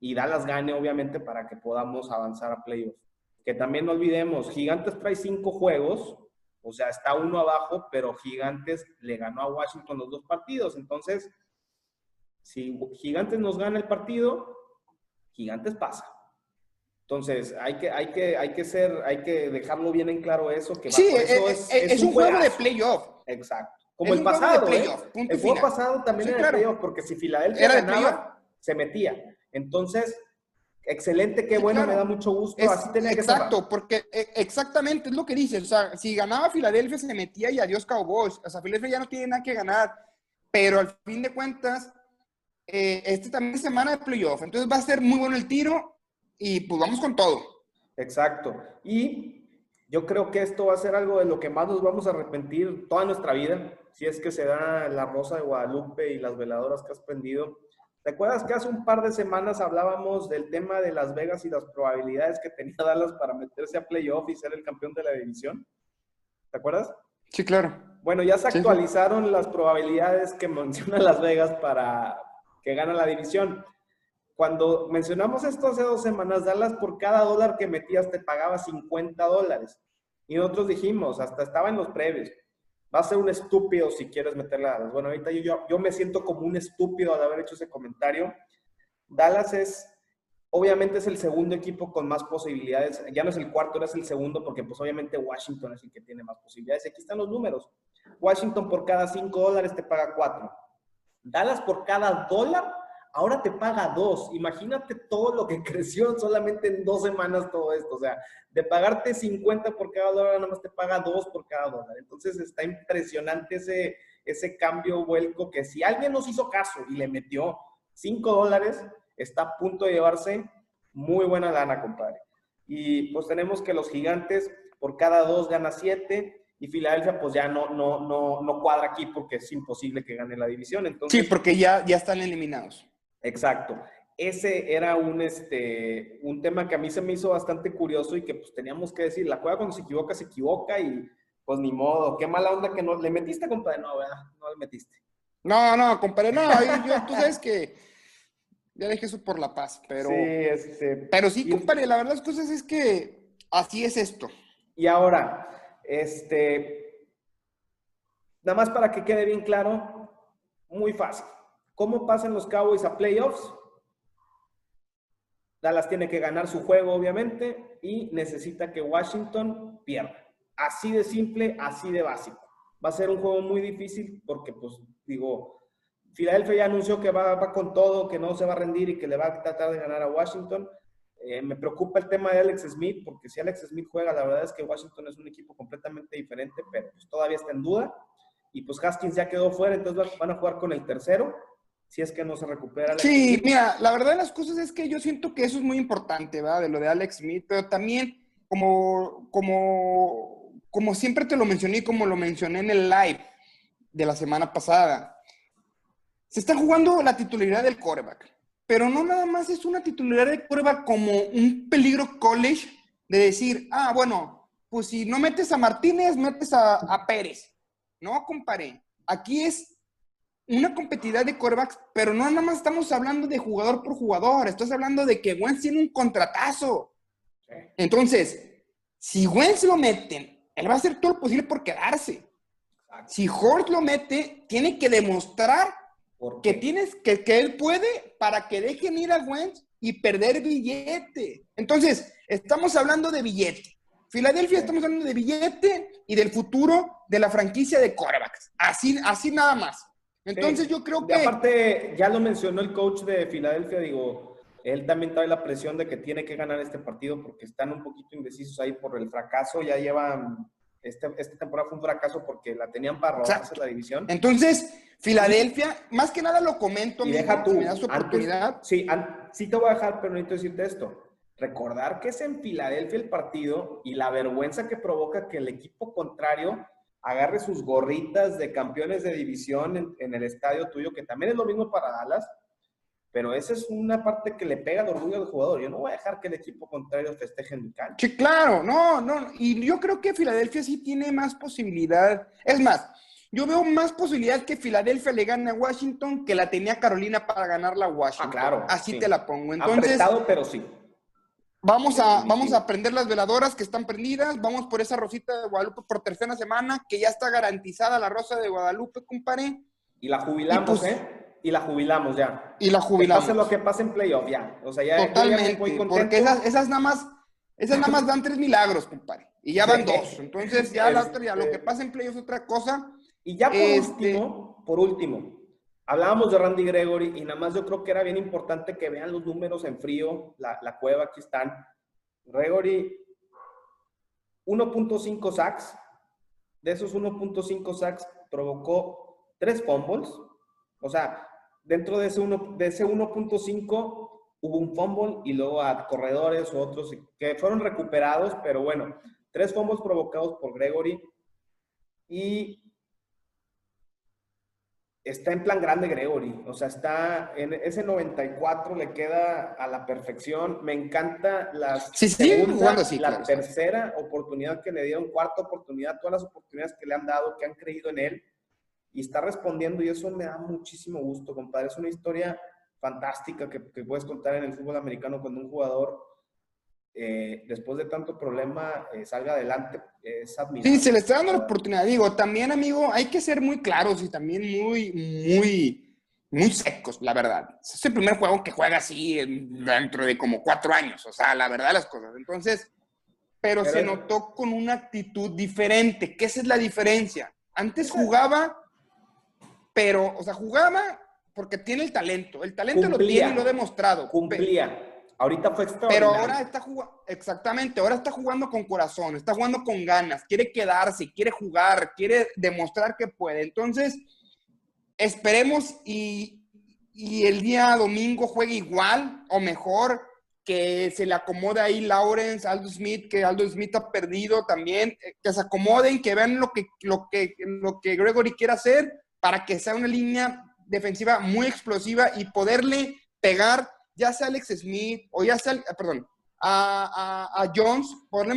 y Dallas gane, obviamente, para que podamos avanzar a playoffs. Que también no olvidemos, Gigantes trae cinco juegos, o sea, está uno abajo, pero Gigantes le ganó a Washington los dos partidos. Entonces, si Gigantes nos gana el partido, Gigantes pasa. Entonces, hay que, hay que, hay que ser, hay que dejarlo bien en claro eso. Que sí, eh, eh, es, es, un, juego de playoff. Exacto. Como el pasado. ¿eh? El juego pasado también era de playoff, porque si Filadelfia ganaba, se metía. Entonces, excelente, qué bueno, me da mucho gusto. Así tenía exacto, porque exactamente es lo que dices. O sea, si ganaba Filadelfia, se metía y adiós Cowboys. O sea, Filadelfia ya no tiene nada que ganar. Pero al fin de cuentas, eh, este también es semana de playoff. Entonces va a ser muy bueno el tiro y pues vamos con todo. Exacto. Y yo creo que esto va a ser algo de lo que más nos vamos a arrepentir toda nuestra vida, si es que se da la rosa de Guadalupe y las veladoras que has prendido. ¿Te acuerdas que hace un par de semanas hablábamos del tema de Las Vegas y las probabilidades que tenía [LAUGHS] Dallas para meterse a playoff y ser el campeón de la división? ¿Te acuerdas? Sí, claro. Bueno, ya se actualizaron las probabilidades que menciona Las Vegas para, que gana la división. Cuando mencionamos esto hace dos semanas, Dallas por cada dólar que metías te pagaba 50 dólares. Y nosotros dijimos, hasta estaba en los previos, va a ser un estúpido si quieres meterle a Dallas. Bueno, ahorita yo, yo me siento como un estúpido al haber hecho ese comentario. Dallas es, obviamente es el segundo equipo con más posibilidades. Ya no es el cuarto, ahora es el segundo, porque pues obviamente Washington es el que tiene más posibilidades. Aquí están los números. Washington por cada 5 dólares te paga 4. Dallas por cada dólar, ahora te paga dos. Imagínate todo lo que [LAUGHS] creció solamente en dos semanas todo esto. O sea, de pagarte 50 por cada dólar, nada más te paga dos por cada dólar. Entonces está impresionante ese, ese cambio vuelco que si alguien nos hizo caso y le metió 5 dólares, está a punto de llevarse muy buena lana, compadre. Y pues tenemos que los gigantes por cada dos gana 7 y Filadelfia pues ya no, no, no, no cuadra aquí porque es imposible que gane la división. Sí, porque ya, ya están eliminados. Exacto. Ese era un, este, un tema que a mí se me hizo bastante curioso y que pues teníamos que decir, la juega cuando se equivoca, se equivoca y pues ni modo, qué mala onda que no le metiste, compadre. No, ¿verdad? No le metiste. No, no, compadre, no, yo, tú sabes que ya dejé eso por la paz, pero... Sí, este... Pero sí, compadre, la verdad las cosas es que así es esto. Y ahora, este, nada más para que quede bien claro, muy fácil. ¿Cómo pasan los Cowboys a playoffs? Dallas tiene que ganar su juego, obviamente, y necesita que Washington pierda. Así de simple, así de básico. Va a ser un juego muy difícil porque, pues, digo, Filadelfia ya anunció que va, con todo, que no se va a rendir y que le va a tratar de ganar a Washington. Eh, me preocupa el tema de Alex Smith, porque si Alex Smith juega, la verdad es que Washington es un equipo completamente diferente, pero pues todavía está en duda. Y pues Haskins ya quedó fuera, entonces van a jugar con el tercero, si es que no se recupera. sí, mira, la verdad de las cosas es que yo siento que eso es muy importante, ¿verdad? De lo de Alex Smith, pero también como, como, como siempre te lo mencioné, como lo mencioné en el live de la semana pasada, se está jugando la titularidad del coreback pero no nada más es una titularidad de prueba como un peligro college de decir, ah, bueno, pues si no metes a Martínez, metes a, Pérez. No, comparé. Aquí es una competitividad de corebacks, pero no nada más estamos hablando de jugador por jugador, estás hablando de que Wentz tiene un contratazo. Entonces, si Wentz lo meten, él va a hacer todo lo posible por quedarse. Si Hort lo mete, tiene que demostrar que tienes, que, que él puede para que dejen ir a Wentz y perder billete. Entonces, estamos hablando de billete. Filadelfia estamos hablando de billete y del futuro de la franquicia de corebacks. Así, así nada más. Entonces yo creo que... aparte, ya lo mencionó el coach de Filadelfia, digo, él también trae la presión de que tiene que ganar este partido porque están un poquito indecisos ahí por el fracaso. Ya llevan, este, esta temporada fue un fracaso porque la tenían para robarse la división. Entonces, Filadelfia, más que nada lo comento, y deja tú, me das oportunidad. sí, sí te voy a dejar, pero necesito decirte esto. Recordar que es en Filadelfia el partido y la vergüenza que provoca que el equipo contrario agarre sus gorritas de campeones de división en, el estadio tuyo, que también es lo mismo para Dallas. pero esa es una parte que le pega al orgullo del jugador. Yo no voy a dejar que el equipo contrario festeje en mi cancha. Sí, claro, no, no. Y yo creo que Filadelfia sí tiene más posibilidad. Es más, yo veo más posibilidad que Filadelfia le gane a Washington que la tenía Carolina para ganar la Washington. Ah, claro. Así te la pongo. Entonces, Apretado, pero sí. Vamos a, vamos a prender las veladoras que están prendidas. Vamos por esa rosita de Guadalupe por tercera semana, que ya está garantizada la rosa de Guadalupe, compadre. Y la jubilamos, pues, ¿eh? y la jubilamos ya. Y la jubilamos. Que pase lo que pase en playoff, ya. O sea, ya, Totalmente, porque esas, esas nada más, esas nada más dan tres milagros, compadre. Y ya van dos. Entonces, ya [LAUGHS] la otra, ya lo que pase en playoff es otra cosa. Y ya por este último, por último, hablábamos de Randy Gregory y nada más yo creo que era bien importante que vean los números en frío, la, la cueva, aquí están. Gregory, 1.5 sacks. De esos 1.5 sacks provocó tres fumbles. O sea, dentro de ese 1.5 hubo un fumble y luego a corredores u otros que fueron recuperados, pero bueno, tres fumbles provocados por Gregory y está en plan grande Gregory, o sea, está en ese 94 le queda a la perfección. Me encanta las sí, segunda, sí, la tercera oportunidad que le dieron, cuarta oportunidad, todas las oportunidades que le han dado, que han creído en él y está respondiendo y eso me da muchísimo gusto, compadre. Es una historia fantástica que, puedes contar en el fútbol americano cuando un jugador, eh, después de tanto problema, eh, salga adelante. Es admirable. Sí, se le está dando la oportunidad. Digo, también, amigo, hay que ser muy claros y también muy, muy, muy secos, la verdad. Es el primer juego que juega así dentro de como cuatro años, o sea, la verdad las cosas. Entonces, pero, pero se notó con una actitud diferente, que esa es la diferencia. Antes jugaba pero, o sea, jugaba porque tiene el talento. El talento lo tiene y lo ha demostrado. Cumplía. Ahorita fue extraordinario. Pero ahora está jugando, exactamente, ahora está jugando con corazón, está jugando con ganas, quiere quedarse, quiere jugar, quiere demostrar que puede. Entonces, esperemos y, y el día domingo juegue igual o mejor, que se le acomode ahí Lawrence, Aldo Smith, que Aldo Smith ha perdido también, eh, que se acomoden, que vean lo que, lo que, lo que Gregory quiere hacer para que sea una línea defensiva muy explosiva y poderle pegar ya sea a Alex Smith o ya sea, perdón, a, a, Jones, poderle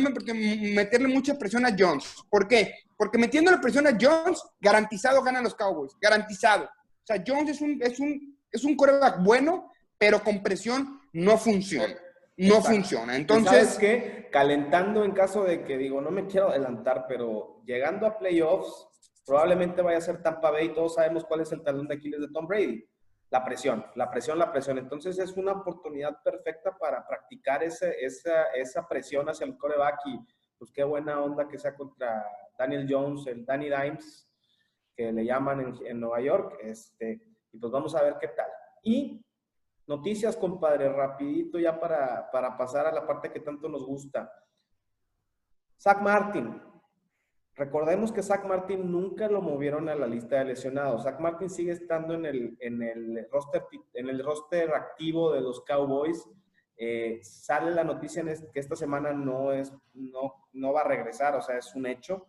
meterle mucha presión a Jones. ¿Por qué? Porque metiéndole presión a Jones, garantizado ganan los Cowboys, garantizado. O sea, Jones es un, es un, es un coreback bueno, pero con presión no funciona. No funciona. Entonces. ¿Sabes qué? Calentando en caso de que digo, no me quiero adelantar, pero llegando a playoffs, probablemente vaya a ser Tampa Bay todos sabemos cuál es el talón de Aquiles de Tom Brady. La presión, la presión, la presión. Entonces es una oportunidad perfecta para practicar ese, esa, esa presión hacia el coreback y pues qué buena onda que sea contra Daniel Jones, el Danny Dimes, que le llaman en, en Nueva York. Este, y pues vamos a ver qué tal. Y noticias, compadre, rapidito ya para, para pasar a la parte que tanto nos gusta. Zach Martin, Recordemos que Zach Martin nunca lo movieron a la lista de lesionados. Zach Martin sigue estando en el, en el, roster, en el roster activo de los Cowboys. Eh, sale la noticia que esta semana no, es, no, no va a regresar, o sea, es un hecho,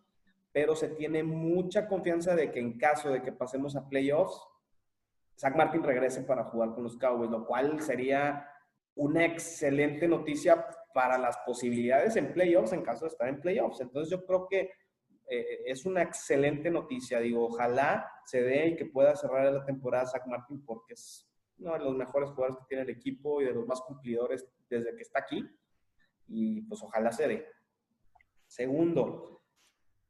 pero se tiene mucha confianza de que en caso de que pasemos a playoffs, Zach Martin regrese para jugar con los Cowboys, lo cual sería una excelente noticia para las posibilidades en playoffs en caso de estar en playoffs. Entonces yo creo que eh, es una excelente noticia. Digo, ojalá se dé y que pueda cerrar la temporada Zach Martin porque es uno de los mejores jugadores que tiene el equipo y de los más cumplidores desde que está aquí. Y pues ojalá se dé. Segundo,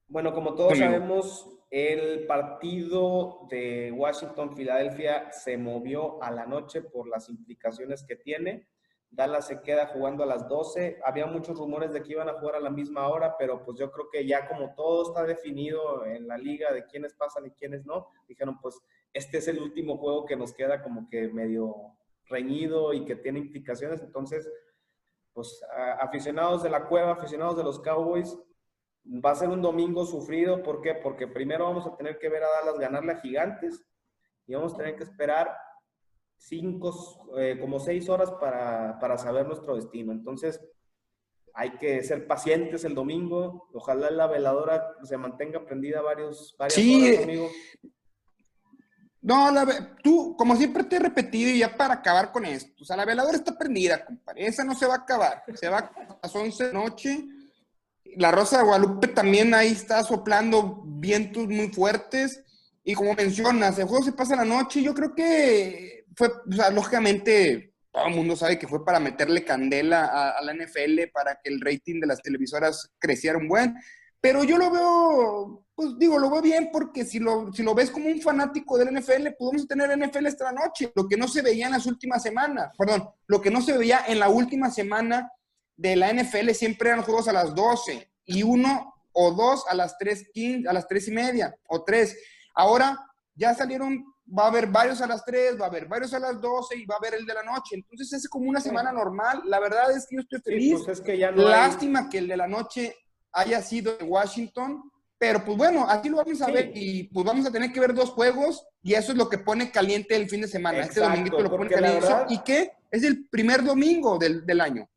bueno, como todos sabemos, el partido de Washington-Filadelfia se movió a la noche por las implicaciones que tiene. Dallas se queda jugando a las 12. Había muchos rumores de que iban a jugar a la misma hora, pero pues yo creo que ya como todo está definido en la liga de quiénes pasan y quiénes no, dijeron pues este es el último juego que nos queda como que medio reñido y que tiene implicaciones. Entonces, pues aficionados de la cueva, aficionados de los Cowboys, va a ser un domingo sufrido. ¿Por qué? Porque primero vamos a tener que ver a Dallas ganarle a Gigantes y vamos a tener que esperar cinco, eh, como seis horas para, para, saber nuestro destino. Entonces, hay que ser pacientes el domingo. Ojalá la veladora se mantenga prendida varios, varias sí, horas, amigo. No, la, tú, como siempre te he repetido, y ya para acabar con esto, o sea, la veladora está prendida, compadre. Esa no se va a acabar. Se va a las 11 de noche. La Rosa de Guadalupe también ahí está soplando vientos muy fuertes. Y como mencionas, el juego se pasa la noche. Yo creo que fue, o sea, lógicamente, todo el mundo sabe que fue para meterle candela a, a la NFL, para que el rating de las televisoras creciera un buen. Pero yo lo veo, pues digo, lo veo bien porque si lo, si lo ves como un fanático del NFL, podemos tener NFL esta noche. Lo que no se veía en las últimas semanas, perdón, lo que no se veía en la última semana de la NFL siempre eran juegos a las 12 y uno o dos a las 3, a las 3 y media o 3. Ahora ya salieron, va a haber varios a las 3, va a haber varios a las 12 y va a haber el de la noche. Entonces es como una semana normal. La verdad es que yo estoy feliz. pues es que ya no Lástima que el de la noche haya sido de Washington, pero pues bueno, aquí lo vamos a ver y pues vamos a tener que ver dos juegos y eso es lo que pone caliente el fin de semana. este domingo lo pone caliente. ¿Y qué? Es el primer domingo del, del, año.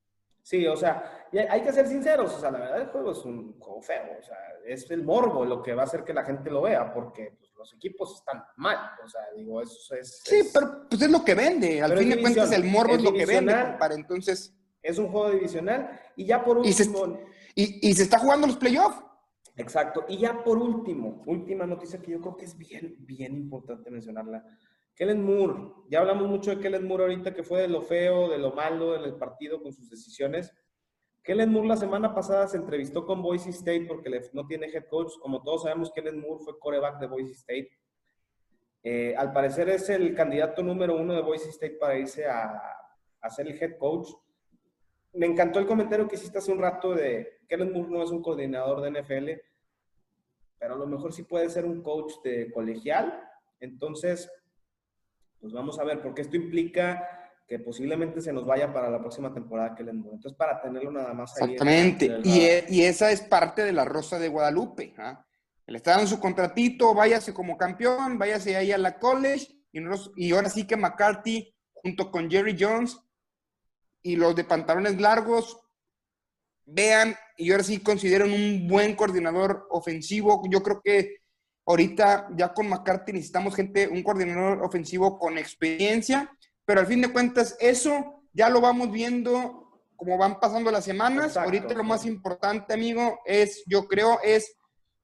Sí, o sea, hay que ser sinceros, o sea, la verdad el juego es un juego feo, o sea, es el morbo lo que va a hacer que la gente lo vea, porque pues, los equipos están mal, o sea, digo, eso es... Sí, pero pues es lo que vende, al fin de cuentas el morbo es, lo que vende, para entonces... Es un juego divisional y ya por último... Y, se está jugando los playoffs. Exacto. Y ya por último, última noticia que yo creo que es bien, bien importante mencionarla. Kellen Moore. Ya hablamos mucho de Kellen Moore ahorita, que fue de lo feo, de lo malo en el partido con sus decisiones. Kellen Moore la semana pasada se entrevistó con Boise State porque no tiene head coach. Como todos sabemos, Kellen Moore fue coreback de Boise State. Eh, al parecer es el candidato número uno de Boise State para irse a, a ser el head coach me encantó el comentario que hiciste hace un rato de Kellen Moore no es un coordinador de NFL, pero a lo mejor sí puede ser un coach de colegial. Entonces, pues vamos a ver, porque esto implica que posiblemente se nos vaya para la próxima temporada Kellen Moore. Entonces, para tenerlo nada más ahí. Exactamente. Y, e, y, esa es parte de la Rosa de Guadalupe. ¿ah? Le está dando su contratito, váyase como campeón, váyase ahí a la college. Y, y ahora sí que McCarthy, junto con Jerry Jones, y los de pantalones largos, vean, y ahora sí considero un buen coordinador ofensivo. Yo creo que ahorita ya con McCarthy necesitamos gente, un coordinador ofensivo con experiencia, pero al fin de cuentas eso ya lo vamos viendo como van pasando las semanas. ahorita lo más importante, amigo, es, yo creo, es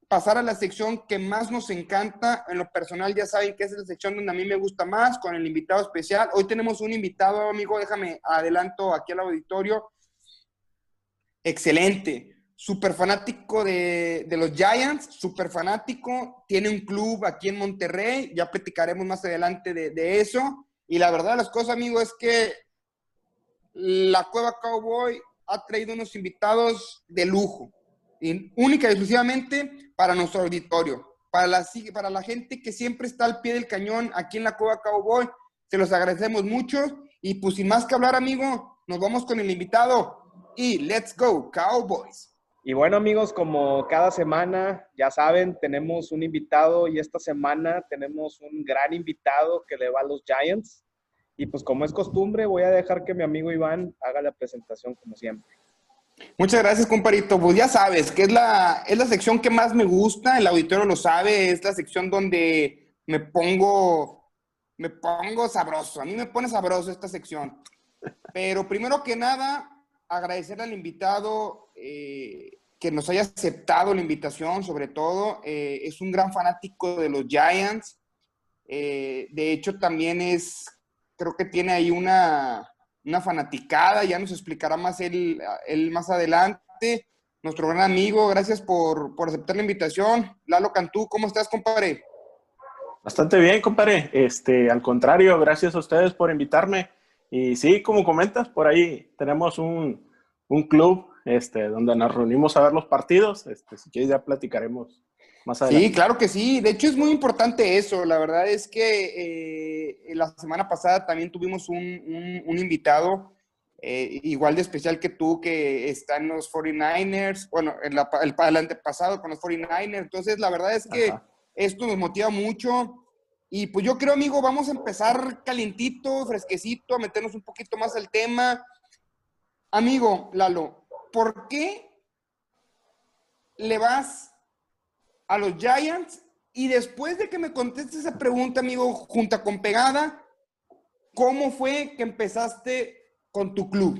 pasar a la sección que más nos encanta. En lo personal ya saben que es la sección donde a mí me gusta más, con el invitado especial. Hoy tenemos un invitado, amigo, déjame adelanto aquí al auditorio. Excelente. Súper fanático de, los Giants, súper fanático. Tiene un club aquí en Monterrey. Ya platicaremos más adelante de, de eso. Y la verdad de las cosas, amigo, es que la Cueva Cowboy ha traído unos invitados de lujo única y exclusivamente para nuestro auditorio, para la, para la gente que siempre está al pie del cañón aquí en la Cueva Cowboy. Se los agradecemos mucho y pues sin más que hablar, amigo, nos vamos con el invitado y let's go, Cowboys. Y bueno, amigos, como cada semana, ya saben, tenemos un invitado y esta semana tenemos un gran invitado que le va a los Giants. Y pues como es costumbre, voy a dejar que mi amigo Iván haga la presentación como siempre. Muchas gracias, comparito. Pues ya sabes que es la, es la sección que más me gusta, el auditorio lo sabe, es la sección donde me pongo, me pongo sabroso. A mí me pone sabroso esta sección. Pero primero que nada, agradecerle al invitado eh, que nos haya aceptado la invitación, sobre todo. Eh, es un gran fanático de los Giants. Eh, de hecho, también es, creo que tiene ahí una, una fanaticada, ya nos explicará más él, él más adelante. Nuestro gran amigo, gracias por, por, aceptar la invitación. Lalo Cantú, ¿cómo estás, compadre? Bastante bien, compadre. Este, al contrario, gracias a ustedes por invitarme. Y sí, como comentas, por ahí tenemos un, un club este, donde nos reunimos a ver los partidos. Este, si quieres, ya platicaremos Sí, claro que sí. De hecho, es muy importante eso. La verdad es que eh, la semana pasada también tuvimos un, invitado eh, igual de especial que tú, que está en los 49ers, bueno, el, el, antepasado con los 49ers. Entonces, la verdad es que esto nos motiva mucho. Y pues yo creo, amigo, vamos a empezar calientito, fresquecito, a meternos un poquito más al tema. Amigo, Lalo, ¿por qué le vas a los Giants y después de que me contestes esa pregunta, amigo, junta con pegada, ¿cómo fue que empezaste con tu club?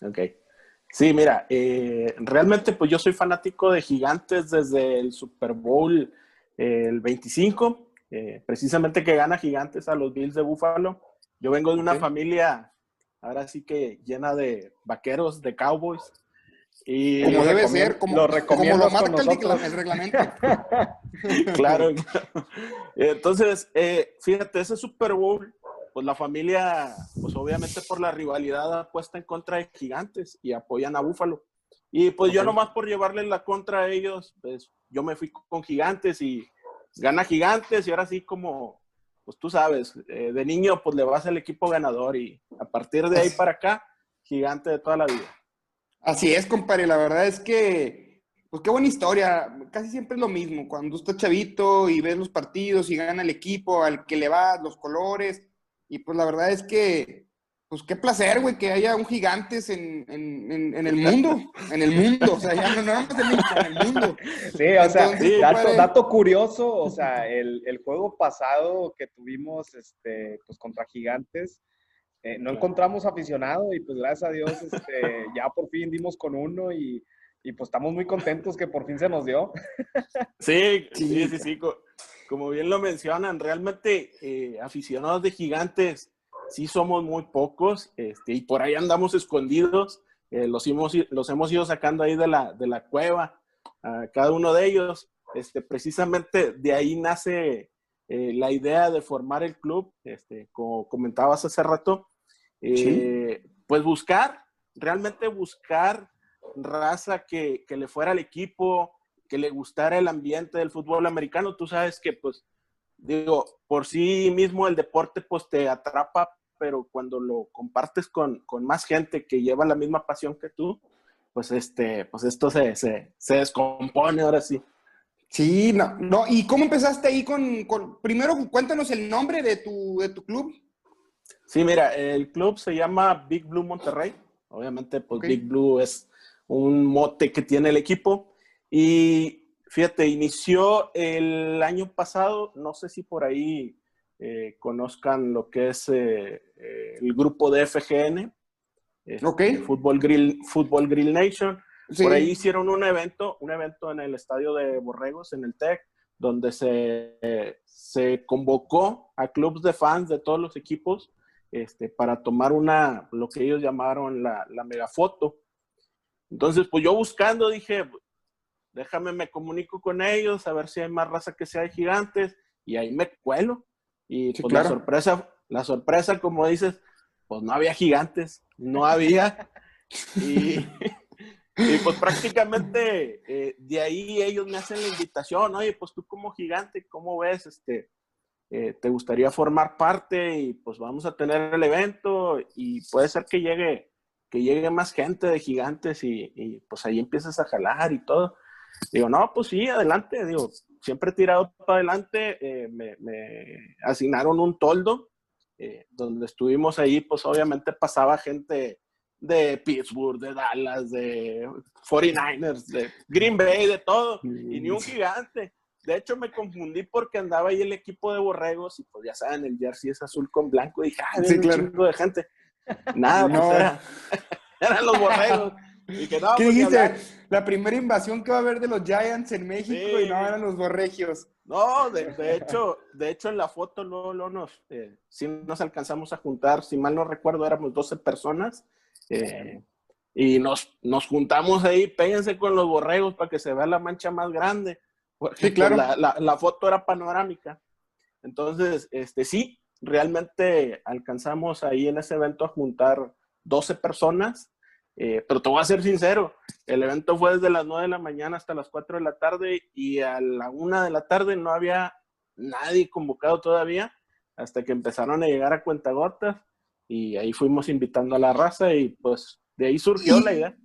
Ok. Sí, mira, eh, realmente pues yo soy fanático de Gigantes desde el Super Bowl el 25, eh, precisamente que gana Gigantes a los Bills de Buffalo. Yo vengo de una familia, ahora sí que llena de vaqueros, de cowboys. Y como debe ser, como lo, como lo marca el, reglamento. [LAUGHS] claro. Entonces, eh, fíjate, ese Super Bowl, pues la familia, pues obviamente por la rivalidad puesta en contra de Gigantes y apoyan a Búfalo. Y pues yo nomás por llevarles la contra a ellos, pues yo me fui con Gigantes y gana Gigantes y ahora sí como, pues tú sabes, eh, de niño pues le vas al equipo ganador y a partir de ahí para acá, Gigante de toda la vida. Así es, compadre, la verdad es que, pues qué buena historia, casi siempre es lo mismo, cuando estás chavito y ves los partidos y gana el equipo al que le vas, los colores, y pues la verdad es que pues qué placer, güey, que haya un gigantes en, en, en, el mundo, en el mundo, o sea, ya no, no en el mundo. Sí, o sea, dato, curioso, o sea, el, el, juego pasado que tuvimos, este, pues contra gigantes, eh, no encontramos aficionado y pues gracias a Dios, este, [LAUGHS] ya por fin dimos con uno y, y, pues estamos muy contentos que por fin se nos dio. [LAUGHS] Sí, sí, sí, sí, como bien lo mencionan, realmente eh, aficionados de gigantes, sí somos muy pocos este, y por ahí andamos escondidos. Eh, los, hemos, los hemos ido sacando ahí de la, de la cueva, a cada uno de ellos. Este, precisamente de ahí nace eh, la idea de formar el club, este, como comentabas hace rato. Eh, pues buscar, realmente buscar raza que, que, le fuera al equipo, que le gustara el ambiente del fútbol americano. Tú sabes que, pues, digo, por sí mismo el deporte, pues, te atrapa pero cuando lo compartes con, con, más gente que lleva la misma pasión que tú, pues, este, pues esto se, se, se descompone ahora sí. Sí, no, no. ¿Y cómo empezaste ahí con, con, primero cuéntanos el nombre de tu, de tu club? Sí, mira, el club se llama Big Blue Monterrey. Obviamente, pues Big Blue es un mote que tiene el equipo. Y fíjate, inició el año pasado, no sé si por ahí eh, conozcan lo que es eh, eh, el grupo de FGN, okay. Football, Grill, Football Grill Nation. Por ahí hicieron un evento, un evento en el estadio de Borregos, en el TEC, donde se, se convocó a clubes de fans de todos los equipos este, para tomar una, lo que ellos llamaron la, la megafoto. Entonces, pues yo buscando dije, déjame, me comunico con ellos, a ver si hay más raza que sea de gigantes, y ahí me cuelo. Y pues la sorpresa, la sorpresa, como dices, pues no había gigantes, no había. y, pues prácticamente eh, de ahí ellos me hacen la invitación, oye, pues tú como gigante, ¿cómo ves? Este, eh, ¿Te gustaría formar parte? Y pues vamos a tener el evento y puede ser que llegue, que llegue más gente de gigantes y, y pues ahí empiezas a jalar y todo. Digo, no, pues sí, adelante, digo, siempre he tirado para adelante, eh, me, asignaron un toldo, eh, donde estuvimos ahí, pues obviamente pasaba gente de Pittsburgh, de Dallas, de 49ers, de Green Bay, de todo, y ni un gigante. De hecho, me confundí porque andaba ahí el equipo de borregos y pues ya saben, el jersey es azul con blanco. Y dije, ah, sí, claro. un de gente. Nada, pues no. era, [LAUGHS] eran los borregos. ¿Qué pues, dijiste? La primera invasión que va a haber de los Giants en México y no eran los borregios. No, de, hecho, de hecho en la foto no nos, eh, sí nos alcanzamos a juntar, si mal no recuerdo, éramos 12 personas. Eh, y nos, nos juntamos ahí, péguense con los borregos para que se vea la mancha más grande. Porque sí, claro. Pues, la, la, foto era panorámica. Entonces, este, sí, realmente alcanzamos ahí en ese evento a juntar 12 personas eh, pero te voy a ser sincero, el evento fue desde las 9 de la mañana hasta las 4 de la tarde y a la 1 de la tarde no había nadie convocado todavía hasta que empezaron a llegar a cuentagotas y ahí fuimos invitando a la raza y pues de ahí surgió la idea.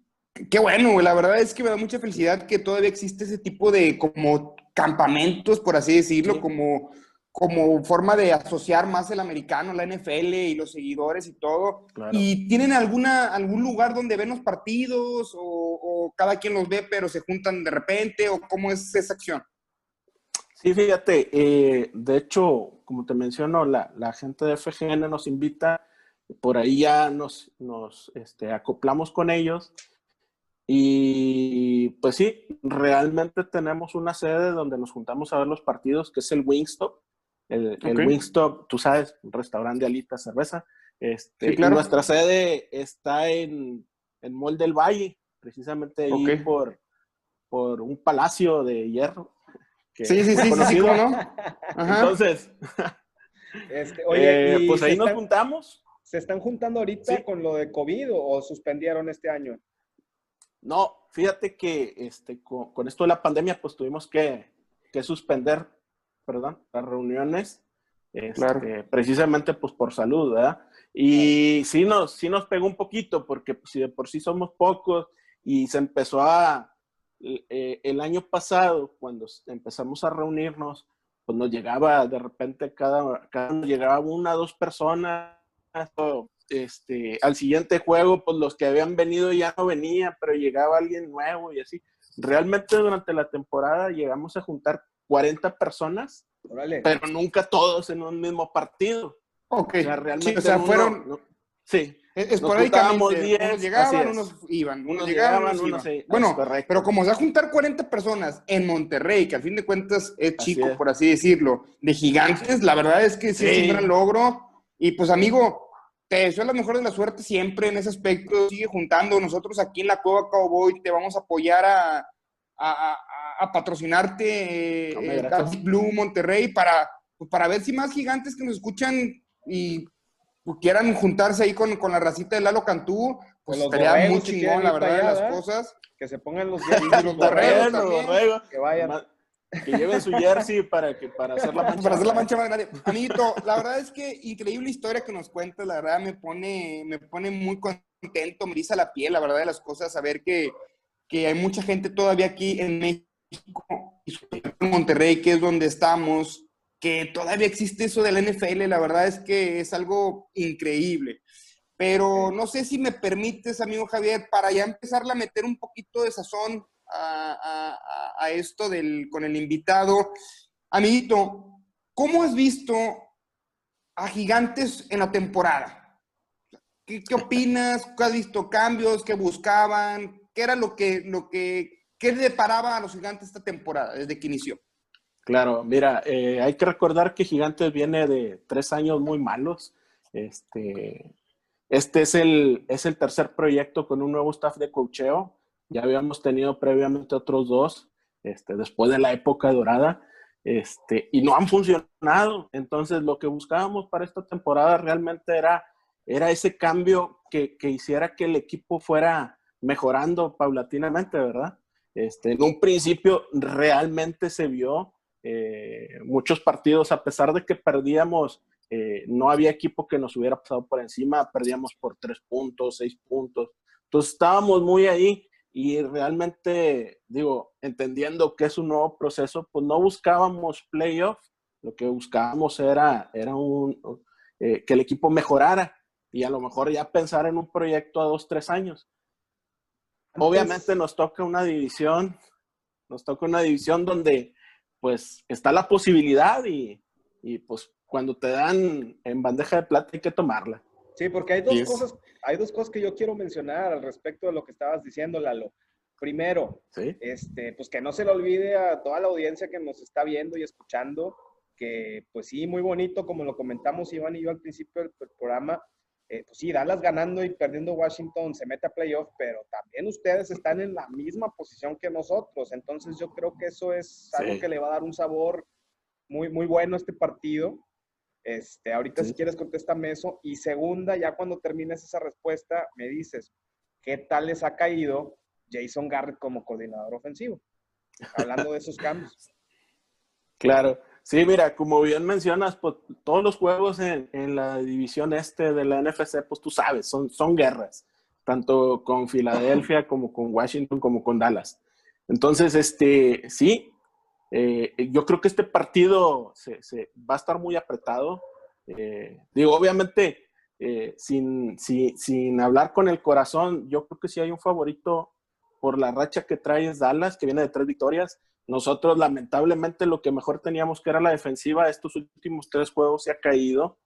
Qué bueno, la verdad es que me da mucha felicidad que todavía existe ese tipo de como campamentos, por así decirlo, como como forma de asociar más el americano, la NFL y los seguidores y todo. ¿Y tienen alguna, algún lugar donde ven los partidos o, cada quien los ve pero se juntan de repente o cómo es esa acción? Sí, fíjate, eh, de hecho, como te menciono, la, la, gente de FGN nos invita, por ahí ya nos, nos este, acoplamos con ellos y pues sí, realmente tenemos una sede donde nos juntamos a ver los partidos, que es el Wingstop. El, Wingstop, tú sabes, un restaurante de alitas, cerveza. Este, Nuestra sede está en, en Mall del Valle, precisamente ahí por, por un palacio de hierro. sí, sí, sí, sí, no? [LAUGHS] Entonces, este, oye, eh, pues ahí nos juntamos. ¿Se están juntando ahorita con lo de COVID o, suspendieron este año? No, fíjate que este, con, esto de la pandemia, pues tuvimos que, que suspender, perdón, las reuniones, este, precisamente pues por salud, ¿verdad? Y sí nos, sí nos pegó un poquito, porque pues, si de por sí somos pocos y se empezó a, eh, el año pasado, cuando empezamos a reunirnos, pues nos llegaba de repente cada, cada llegaba una dos personas, este, al siguiente juego, pues los que habían venido ya no venían, pero llegaba alguien nuevo y así. Realmente durante la temporada llegamos a juntar 40 personas, pero nunca todos en un mismo partido. Ok. O sea, realmente. o sea, fueron. sí. Esporádicamente, unos llegaban, unos iban, unos, llegaban, unos, iban. bueno, pero como se va a juntar 40 personas en Monterrey, que al fin de cuentas es chico, por así decirlo, de gigantes, la verdad es que sí, es un gran logro. Y pues, amigo, te deseo la mejor de la suerte siempre en ese aspecto. Sigue juntando. Nosotros aquí en la Cueva Cowboy te vamos a apoyar a, a, a, patrocinarte eh, Blue Monterrey para, pues, para ver si más gigantes que nos escuchan y quieran juntarse ahí con, con la racita de Lalo Cantú, pues estaría muy chingón, la verdad, de las cosas. Que se pongan los, [LAUGHS] los borregos, los que vayan. Que lleven su jersey para, que, para hacer la [LAUGHS] mancha. Para hacer la mancha más grande. Amiguito, la verdad es que increíble historia que nos cuentas, la verdad me pone, me pone muy contento, me eriza la piel, la verdad de las cosas, saber que, que hay mucha gente todavía aquí en México y en Monterrey, que es donde estamos, que todavía existe eso de la NFL, la verdad es que es algo increíble. Pero no sé si me permites, amigo Javier, para ya empezar a meter un poquito de sazón a, esto del, con el invitado. Amiguito, ¿cómo has visto a Gigantes en la temporada? ¿Qué, qué opinas? ¿Qué has visto cambios? ¿Qué buscaban? ¿Qué era lo que, lo que, qué deparaba a los Gigantes esta temporada desde que inició? Claro, mira, eh, hay que recordar que Gigantes viene de tres años muy malos. Este, este es el, es el tercer proyecto con un nuevo staff de cocheo. Ya habíamos tenido previamente otros dos, este, después de la época dorada, este, y no han funcionado. Entonces, lo que buscábamos para esta temporada realmente era, era ese cambio que, que hiciera que el equipo fuera mejorando paulatinamente, ¿verdad? Este, en un principio realmente se vio eh, muchos partidos, a pesar de que perdíamos, eh, no había equipo que nos hubiera pasado por encima, perdíamos por tres puntos, seis puntos. Entonces estábamos muy ahí y realmente, digo, entendiendo que es un nuevo proceso, pues no buscábamos playoff, lo que buscábamos era, era un, eh, que el equipo mejorara y a lo mejor ya pensar en un proyecto a dos, tres años. Obviamente nos toca una división, nos toca una división donde pues está la posibilidad y, pues cuando te dan en bandeja de plata hay que tomarla. Sí, porque hay dos, cosas, hay dos cosas que yo quiero mencionar al respecto de lo que estabas diciendo, Lalo. Primero, este, pues que no se le olvide a toda la audiencia que nos está viendo y escuchando, que pues sí, muy bonito, como lo comentamos Iván y yo al principio del programa, eh, pues sí, Dallas ganando y perdiendo Washington se mete a playoff, pero también ustedes están en la misma posición que nosotros. Entonces yo creo que eso es algo que le va a dar un sabor muy, muy bueno a este partido. Este, ahorita si quieres contéstame eso. Y segunda, ya cuando termines esa respuesta, me dices, ¿qué tal les ha caído Jason Garrett como coordinador ofensivo? Hablando de esos [LAUGHS] cambios. Claro. Sí, mira, como bien mencionas, pues, todos los juegos en, la división este de la NFC, pues tú sabes, son, son guerras, tanto con Filadelfia como con Washington como con Dallas. Entonces, este, sí, eh, yo creo que este partido se, va a estar muy apretado. Eh, digo, obviamente, eh, sin, sin hablar con el corazón, yo creo que sí hay un favorito por la racha que trae Dallas, que viene de tres victorias, nosotros lamentablemente lo que mejor teníamos que era la defensiva, estos últimos tres juegos se ha caído,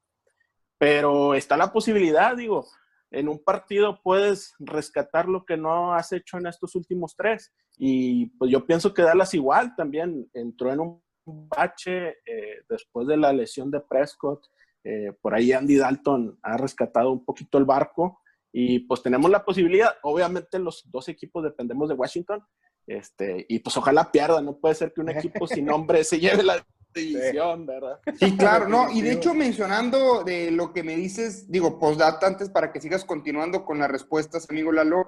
pero está la posibilidad, digo, en un partido puedes rescatar lo que no has hecho en estos últimos tres. Y pues yo pienso que Dallas igual también entró en un bache eh, después de la lesión de Prescott. Eh, por ahí Andy Dalton ha rescatado un poquito el barco y pues tenemos la posibilidad, obviamente los dos equipos dependemos de Washington, este, y pues ojalá pierda, no puede ser que un equipo sin nombre se lleve la [LAUGHS] división, ¿verdad? Sí, claro, no, y de hecho mencionando de lo que me dices, digo, postdata antes para que sigas continuando con las respuestas, amigo Lalo,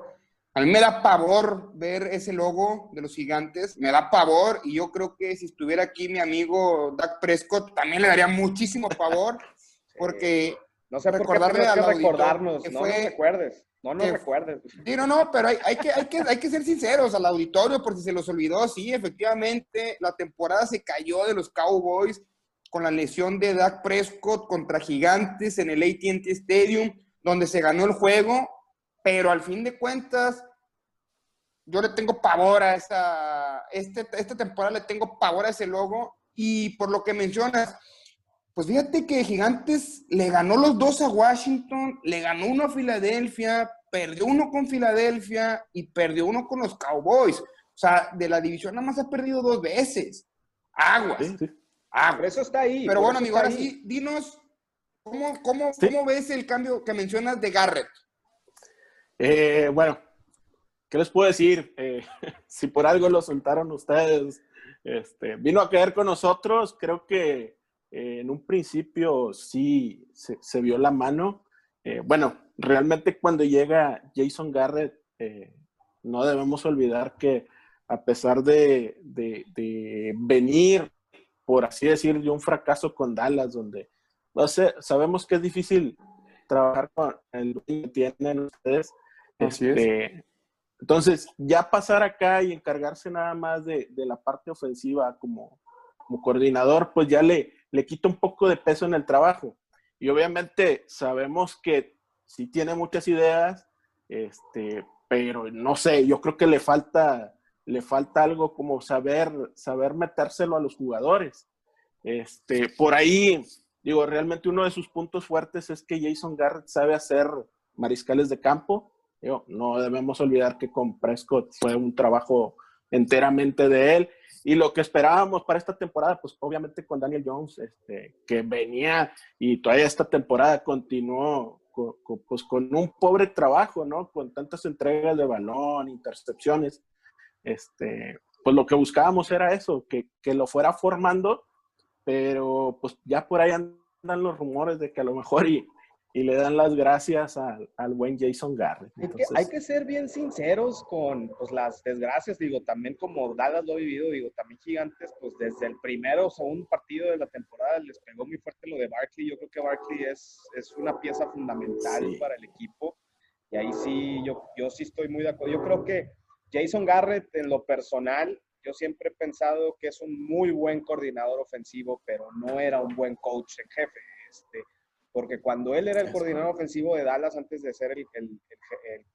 a mí me da pavor ver ese logo de los gigantes, me da pavor y yo creo que si estuviera aquí mi amigo Dak Prescott también le daría muchísimo pavor [LAUGHS] porque no sé recordarle por qué recordarnos, no nos recuerdes. No nos recuerdes. Sí, no, no, pero hay, hay, que, hay, que, hay que ser sinceros al auditorio por si se los olvidó. Sí, efectivamente, la temporada se cayó de los Cowboys con la lesión de Dak Prescott contra Gigantes en el ATT Stadium, donde se ganó el juego, pero al fin de cuentas, yo le tengo pavor a esa, este, esta temporada le tengo pavor a ese logo, y por lo que mencionas, pues fíjate que Gigantes le ganó los dos a Washington, le ganó uno a Filadelfia, perdió uno con Filadelfia y perdió uno con los Cowboys. O sea, de la división nada más ha perdido dos veces. Aguas. Sí, eso está ahí. Pero bueno, amigo, ahora sí, dinos, ¿cómo, cómo, ¿cómo, ves el cambio que mencionas de Garrett? Eh, bueno, ¿qué les puedo decir? Eh, [LAUGHS] si por algo lo soltaron ustedes, este, vino a quedar con nosotros, creo que en un principio sí se, vio la mano. Eh, bueno, realmente cuando llega Jason Garrett, eh, no debemos olvidar que a pesar de, venir, por así decir, de un fracaso con Dallas, donde no sé, sabemos que es difícil trabajar con el que tienen ustedes. Este, entonces, ya pasar acá y encargarse nada más de, la parte ofensiva como, como coordinador, pues ya le, le quita un poco de peso en el trabajo. Y obviamente sabemos que sí tiene muchas ideas, este, pero no sé, yo creo que le falta, le falta algo como saber, saber metérselo a los jugadores. Este, por ahí, digo, realmente uno de sus puntos fuertes es que Jason Garrett sabe hacer mariscales de campo. no debemos olvidar que con Prescott fue un trabajo enteramente de él. Y lo que esperábamos para esta temporada, pues obviamente con Daniel Jones, este, que venía y todavía esta temporada continuó con, pues con un pobre trabajo, ¿no? Con tantas entregas de balón, intercepciones. Este, pues lo que buscábamos era eso, que, que lo fuera formando, pero pues ya por ahí andan los rumores de que a lo mejor y, y le dan las gracias al, al buen Jason Garrett. hay que ser bien sinceros con pues, las desgracias, digo, también como Dallas lo ha vivido, digo, también Gigantes, pues desde el primero o segundo partido de la temporada les pegó muy fuerte lo de Barkley. Yo creo que Barkley es, es una pieza fundamental para el equipo. Y ahí sí, yo, yo sí estoy muy de acuerdo. Yo creo que Jason Garrett, en lo personal, yo siempre he pensado que es un muy buen coordinador ofensivo, pero no era un buen coach en jefe. Este, porque cuando él era el coordinador ofensivo de Dallas antes de ser el, el,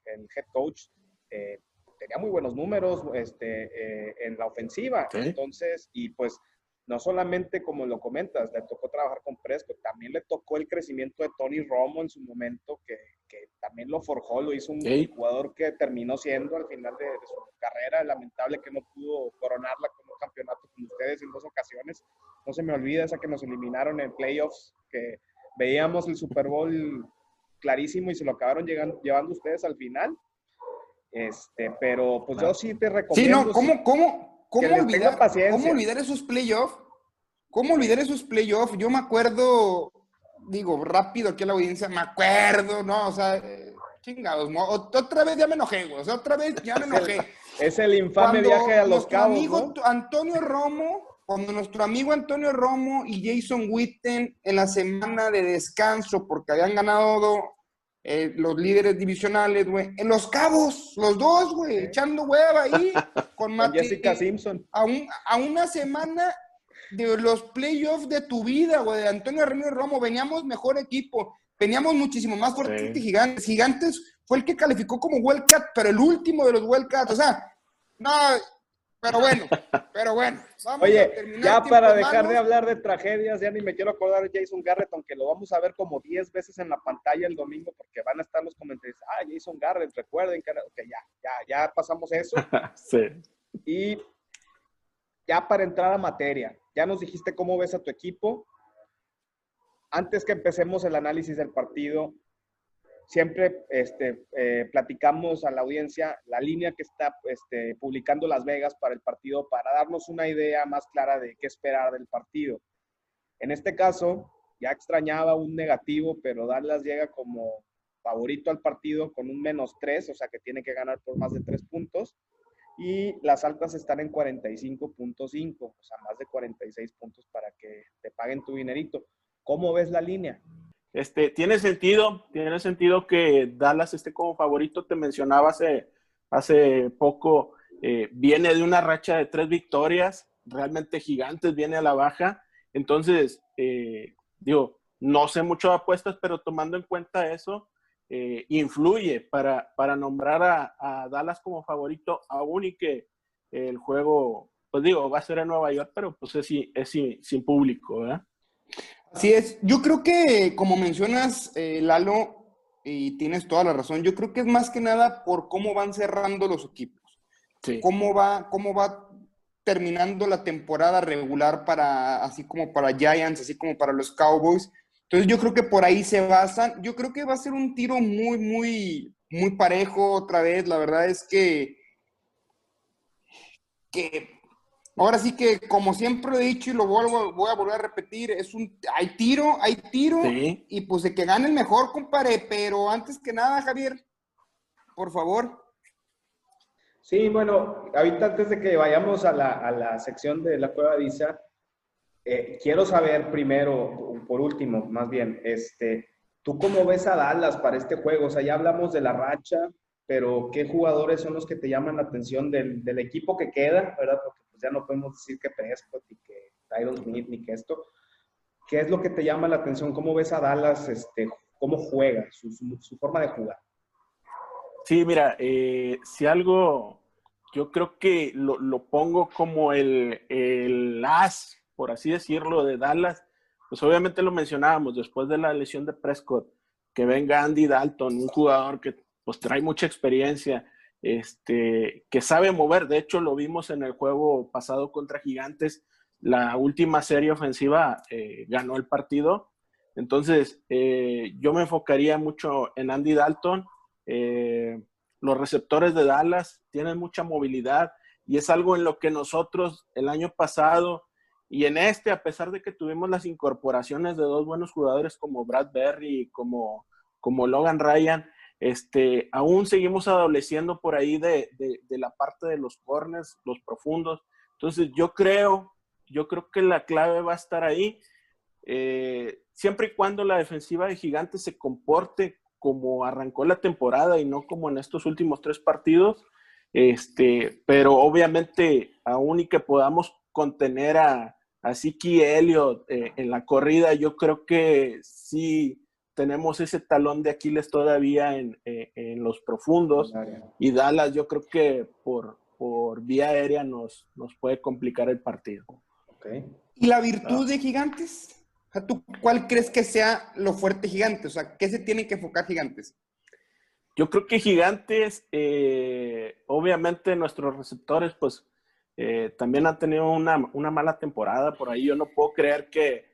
el, head coach, eh, tenía muy buenos números este, eh, en la ofensiva. Entonces, y pues no solamente como lo comentas, le tocó trabajar con Prescott, también le tocó el crecimiento de Tony Romo en su momento, que, que también lo forjó, lo hizo un jugador que terminó siendo al final de, de, su carrera, lamentable que no pudo coronarla con un campeonato con ustedes en dos ocasiones. No se me olvida esa que nos eliminaron en playoffs, que veíamos el Super Bowl clarísimo y se lo acabaron llegando, llevando ustedes al final. Este, pero pues yo sí te recomiendo. Sí, no, ¿cómo, cómo, cómo, olvidar, ¿cómo olvidar esos playoffs? ¿Cómo olvidar esos playoffs? Yo me acuerdo, digo, rápido aquí a la audiencia, me acuerdo, ¿no? O sea, eh, chingados, otra vez ya me enojé, güey, o sea, otra vez ya me enojé. [LAUGHS] es el infame viaje a los cabos, amigo Antonio Romo cuando nuestro amigo Antonio Romo y Jason Witten en la semana de descanso, porque habían ganado eh, los líderes divisionales, güey, en Los Cabos, los dos, güey, echando hueva ahí [LAUGHS] con, Jessica Simpson. A, a, una semana de los playoffs de tu vida, güey, de Antonio Ramírez Romo, veníamos mejor equipo, veníamos muchísimo más fuertes que Gigantes. Gigantes fue el que calificó como Wildcat, pero el último de los Wildcats, o sea, no, Pero bueno, pero bueno. Vamos Oye, ya para dejar de hablar de tragedias, ya ni me quiero acordar de Jason Garrett, aunque lo vamos a ver como 10 veces en la pantalla el domingo, porque van a estar los comentarios. Ah, Jason Garrett, recuerden que, ya, ya, ya pasamos eso. [LAUGHS] sí. Y ya para entrar a materia, ya nos dijiste cómo ves a tu equipo. Antes que empecemos el análisis del partido, siempre este, eh, platicamos a la audiencia la línea que está este, publicando Las Vegas para el partido para darnos una idea más clara de qué esperar del partido. En este caso, ya extrañaba un negativo, pero Dallas llega como favorito al partido con un menos tres, o sea que tiene que ganar por más de tres puntos. Y las altas están en 45.5, o sea, más de 46 puntos para que te paguen tu dinerito. ¿Cómo ves la línea? Este, tiene sentido, tiene sentido que Dallas esté como favorito. Te mencionaba hace, hace poco, eh, viene de una racha de tres victorias, realmente gigantes, viene a la baja. Entonces, eh, digo, no sé mucho de apuestas, pero tomando en cuenta eso, eh, influye para, para nombrar a, Dallas como favorito, aún y que el juego, pues digo, va a ser en Nueva York, pero pues es, es sin, sin público, ¿verdad? Así es. Yo creo que, como mencionas, eh, Lalo, y tienes toda la razón, yo creo que es más que nada por cómo van cerrando los equipos. Cómo va, cómo va terminando la temporada regular para, así como para Giants, así como para los Cowboys. Entonces yo creo que por ahí se basan. Yo creo que va a ser un tiro muy, muy, muy parejo otra vez. La verdad es que, que Ahora sí que, como siempre he dicho y lo vuelvo, voy a volver a repetir, es un, hay tiro, hay tiro, y pues de que gane el mejor, compadre, pero antes que nada, Javier, por favor. Sí, bueno, ahorita antes de que vayamos a la, sección de la prueba de Isa, eh, quiero saber primero, por último, más bien, este, ¿tú cómo ves a Dallas para este juego? O sea, ya hablamos de la racha, pero ¿qué jugadores son los que te llaman la atención del, del equipo que queda, verdad? Porque pues, ya no podemos decir que Prescott y que Tyron Smith ni que esto. ¿Qué es lo que te llama la atención? ¿Cómo ves a Dallas? Este, ¿Cómo juega? Su, forma de jugar. Sí, mira, eh, si algo, yo creo que lo, pongo como el, el as, por así decirlo, de Dallas, pues obviamente lo mencionábamos después de la lesión de Prescott, que venga Andy Dalton, un jugador que pues trae mucha experiencia, este, que sabe mover. De hecho, lo vimos en el juego pasado contra Gigantes. La última serie ofensiva eh, ganó el partido. Entonces, eh, yo me enfocaría mucho en Andy Dalton. Eh, los receptores de Dallas tienen mucha movilidad y es algo en lo que nosotros el año pasado y en este, a pesar de que tuvimos las incorporaciones de dos buenos jugadores como Brad Berry como, como Logan Ryan, este, aún seguimos adoleciendo por ahí de, la parte de los corners, los profundos. Entonces, yo creo, yo creo que la clave va a estar ahí. Eh, siempre y cuando la defensiva de Gigantes se comporte como arrancó la temporada y no como en estos últimos tres partidos. Este, pero obviamente, aún y que podamos contener a, a Siki Elliott eh, en la corrida, yo creo que sí tenemos ese talón de Aquiles todavía en, eh, los profundos y Dallas yo creo que por, por vía aérea nos, nos puede complicar el partido. ¿Y la virtud ah. de Gigantes? ¿tú cuál crees que sea lo fuerte Gigantes? O sea, ¿qué se tiene que enfocar Gigantes? Yo creo que Gigantes, eh, obviamente nuestros receptores, pues eh, también han tenido una, una, mala temporada por ahí. Yo no puedo creer que,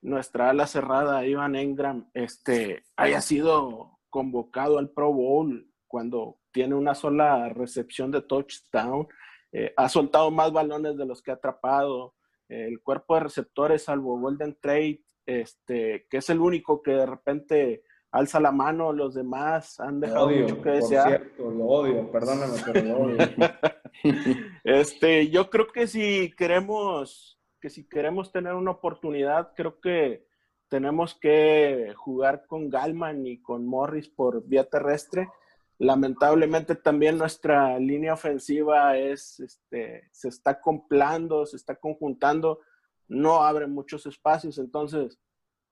nuestra ala cerrada, Ivan Engram, este, haya sido convocado al Pro Bowl cuando tiene una sola recepción de touchdown. Eh, ha soltado más balones de los que ha atrapado. el cuerpo de receptores, salvo Golden Trade, este, que es el único que de repente alza la mano, los demás han dejado mucho que desear. Cierto, lo odio, perdóname, pero lo odio. [LAUGHS] este, yo creo que si queremos que si queremos tener una oportunidad, creo que tenemos que jugar con Galman y con Morris por vía terrestre. Lamentablemente también nuestra línea ofensiva es, este, se está comprando, se está conjuntando, no abre muchos espacios, entonces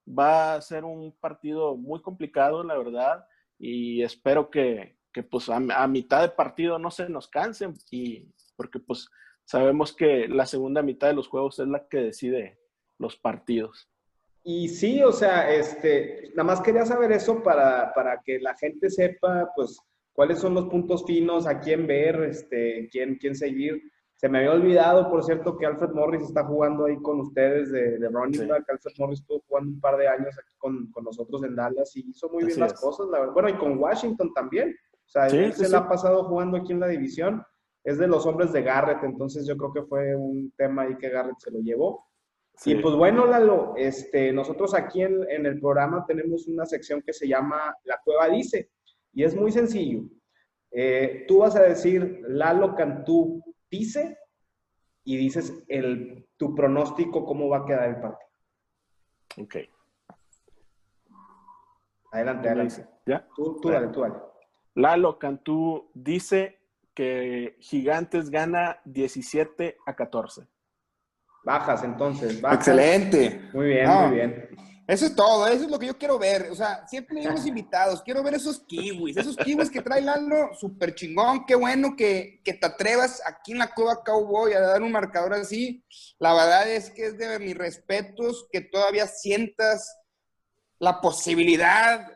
va a ser un partido muy complicado, la verdad, y espero que, que pues a, a, mitad de partido no se nos cansen, y porque pues sabemos que la segunda mitad de los juegos es la que decide los partidos. Y sí, o sea, este, nada más quería saber eso para, para que la gente sepa, pues, cuáles son los puntos finos, a quién ver, este, quién, quién seguir. Se me había olvidado, por cierto, que Alfred Morris está jugando ahí con ustedes de, de running back. Alfred Morris estuvo jugando un par de años aquí con, con nosotros en Dallas y hizo muy bien las cosas, la verdad. Bueno, y con Washington también. O sea, él se la ha pasado jugando aquí en la división. Es de los hombres de Garrett, entonces yo creo que fue un tema ahí que Garrett se lo llevó. Y pues bueno, Lalo, este, nosotros aquí en, en, el programa tenemos una sección que se llama La Cueva Dice, y es muy sencillo. Eh, tú vas a decir Lalo Cantú dice y dices el, tu pronóstico, cómo va a quedar el partido. Ok. Adelante, adelante. ¿Ya? Tú, tú dale, tú dale. Lalo Cantú dice que Gigantes gana 17 a 14. Bajas entonces. Excelente. Muy bien, muy bien. Eso es todo, eso es lo que yo quiero ver. O sea, siempre tenemos invitados, quiero ver esos kiwis, esos kiwis que trae Lalo, súper chingón. Qué bueno que, que, te atrevas aquí en la Cueva Cowboy a dar un marcador así. La verdad es que es de mis respetos que todavía sientas la posibilidad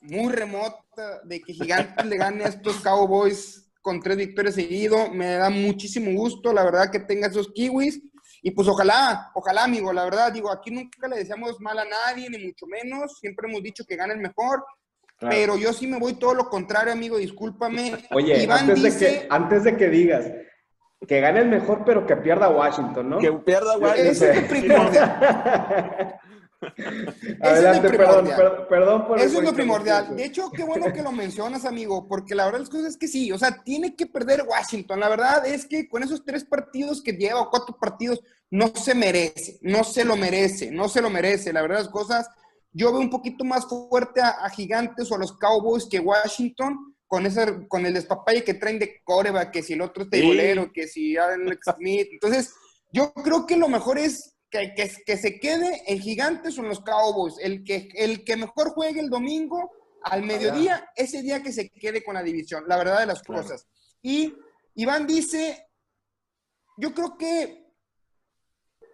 muy remota de que Gigantes le gane a estos Cowboys con tres victorias seguido. Me da muchísimo gusto, la verdad, que tenga esos kiwis. Y pues ojalá, ojalá, amigo, la verdad, digo, aquí nunca le deseamos mal a nadie, ni mucho menos, siempre hemos dicho que gane el mejor, pero yo sí me voy todo lo contrario, amigo, discúlpame. [LAUGHS] Oye, antes, de que, antes de que digas, que gane el mejor, pero que pierda Washington, ¿no? Que pierda Washington. Es primordial. [LAUGHS] [LAUGHS] Adelante, es perdón, perdón, por Eso es lo primordial. De hecho, qué bueno que lo mencionas, amigo, porque la verdad las cosas es que sí, o sea, tiene que perder Washington. La verdad es que con esos tres partidos que lleva, o cuatro partidos, no se merece, no se lo merece, no se lo merece. La verdad las cosas, yo veo un poquito más fuerte a, Gigantes o a los Cowboys que Washington, con, ese, con el despapalle que traen de Coreba, que si el otro es tebolero, que si Alex Smith. Entonces, yo creo que lo mejor es que, que, se quede en Gigantes o en los Cowboys. El que, el que mejor juegue el domingo al mediodía, ese día que se quede con la división, la verdad de las cosas. Y Iván dice, yo creo que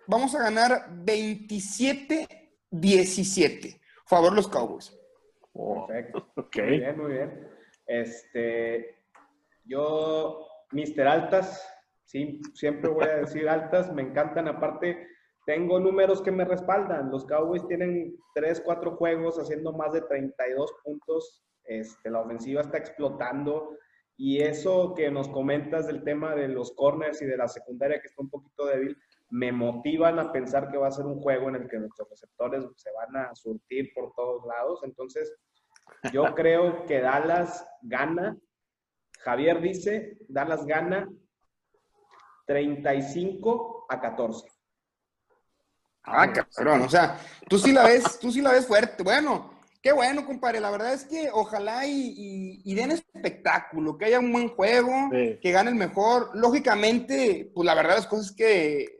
vamos a ganar 27-17. Favor los Cowboys. Perfecto. [LAUGHS] Muy bien, muy bien. Este, yo, Mr. Altas, sí, siempre voy a decir altas, me encantan. Aparte, tengo números que me respaldan. Los Cowboys tienen 3, 4 juegos haciendo más de 32 puntos. Este, la ofensiva está explotando. Y eso que nos comentas del tema de los corners y de la secundaria que está un poquito débil, me motivan a pensar que va a ser un juego en el que nuestros receptores se van a surtir por todos lados. Entonces, yo [LAUGHS] creo que Dallas gana. Javier dice, Dallas gana 35 a 14. Ah, cabrón, o sea, tú sí la ves, tú sí la ves fuerte. Bueno, qué bueno, compadre. La verdad es que ojalá y, den espectáculo, que haya un buen juego, que gane el mejor. Lógicamente, pues la verdad las cosas es que,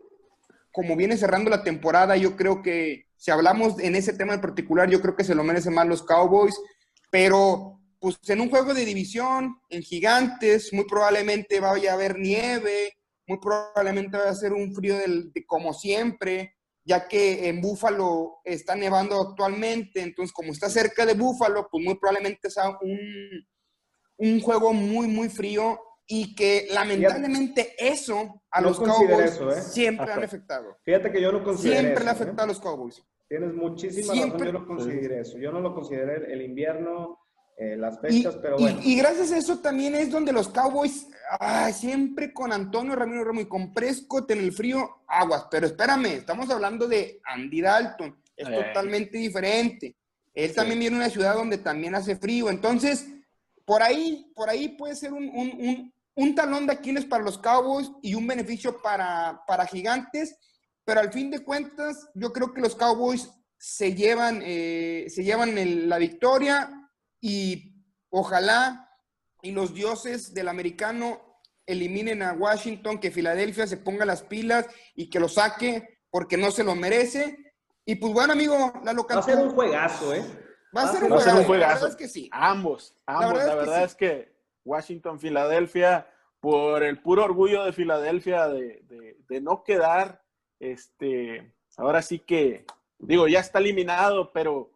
como viene cerrando la temporada, yo creo que si hablamos en ese tema en particular, yo creo que se lo merecen más los Cowboys, pero pues en un juego de división, en gigantes, muy probablemente vaya a haber nieve, muy probablemente va a ser un frío del, de, como siempre ya que en Búfalo está nevando actualmente, entonces como está cerca de Búfalo, pues muy probablemente sea un, un juego muy, muy frío y que lamentablemente eso a los Cowboys ¿eh? siempre han afectado. Fíjate que yo no considero Siempre le ha afectado a los Cowboys. Tienes muchísima razón, yo no considero eso. Yo no lo consideré el invierno, eh, las fechas, pero bueno. Y, gracias a eso también es donde los Cowboys, siempre con Antonio Ramiro Ramos y con Prescott en el frío, aguas. Pero espérame, estamos hablando de Andy Dalton, es eh. totalmente diferente. Él también viene de una ciudad donde también hace frío. Entonces, por ahí, por ahí puede ser un, un, un, talón de Aquiles para los Cowboys y un beneficio para, para Gigantes. Pero al fin de cuentas, yo creo que los Cowboys se llevan, eh, se llevan la victoria y ojalá y los dioses del americano eliminen a Washington, que Filadelfia se ponga las pilas y que lo saque porque no se lo merece. Y pues bueno, amigo, la local. Va a ser un juegazo, ¿eh? Va a ser un, juegazo. La verdad es que sí. Ambos, ambos. La verdad, es, que... Washington, Filadelfia, por el puro orgullo de Filadelfia de, de, no quedar, este, ahora sí que, digo, ya está eliminado, pero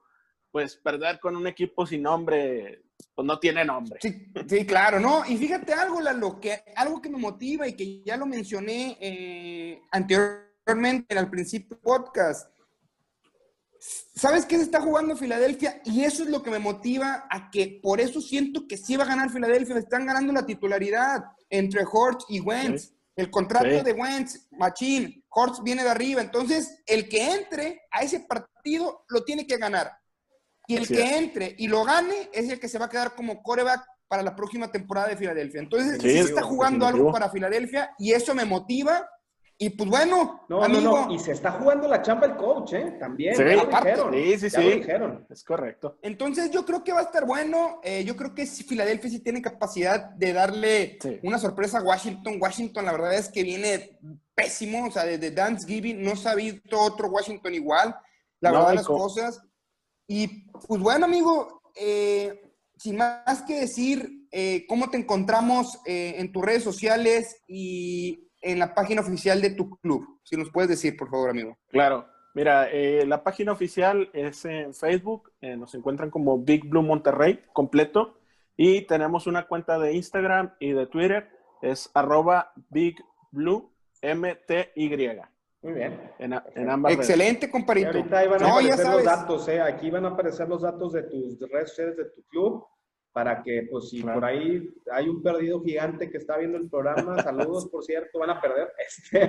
pues perder con un equipo sin nombre, pues no tiene nombre. Sí, sí claro, ¿no? Y fíjate algo, Lalo, que, algo que me motiva y que ya lo mencioné eh, anteriormente al principio del podcast. ¿Sabes qué se está jugando Filadelfia? Y eso es lo que me motiva a que por eso siento que sí va a ganar Filadelfia. Están ganando la titularidad entre Hortz y Wentz. El contrato de Wentz, Machín, Hortz viene de arriba. Entonces, el que entre a ese partido lo tiene que ganar. Y el que entre y lo gane es el que se va a quedar como coreback para la próxima temporada de Filadelfia. Entonces, sí, se está jugando algo para Filadelfia y eso me motiva y pues bueno, no, no, no, y se está jugando la chamba el coach, ¿eh? También. Sí, sí, sí, sí. dijeron. Es correcto. Entonces yo creo que va a estar bueno. Eh, yo creo que si Filadelfia sí tiene capacidad de darle una sorpresa a Washington. Washington, la verdad es que viene pésimo. O sea, desde Thanksgiving no se ha visto otro Washington igual. La verdad, las cosas. Y pues bueno, amigo, eh, sin más que decir, eh, ¿cómo te encontramos en tus redes sociales y en la página oficial de tu club? Si nos puedes decir, por favor, amigo. Claro. Mira, eh, la página oficial es en Facebook, eh, nos encuentran como Big Blue Monterrey completo y tenemos una cuenta de Instagram y de Twitter, es arroba Big Blue MTY. Muy bien. En, ambas Excelente, comparito. ahorita ahí van a aparecer los datos, ¿eh? Aquí van a aparecer los datos de tus redes sociales de tu club para que, pues, si por ahí hay un perdido gigante que está viendo el programa, [LAUGHS] saludos, por cierto, van a perder. [LAUGHS] Este,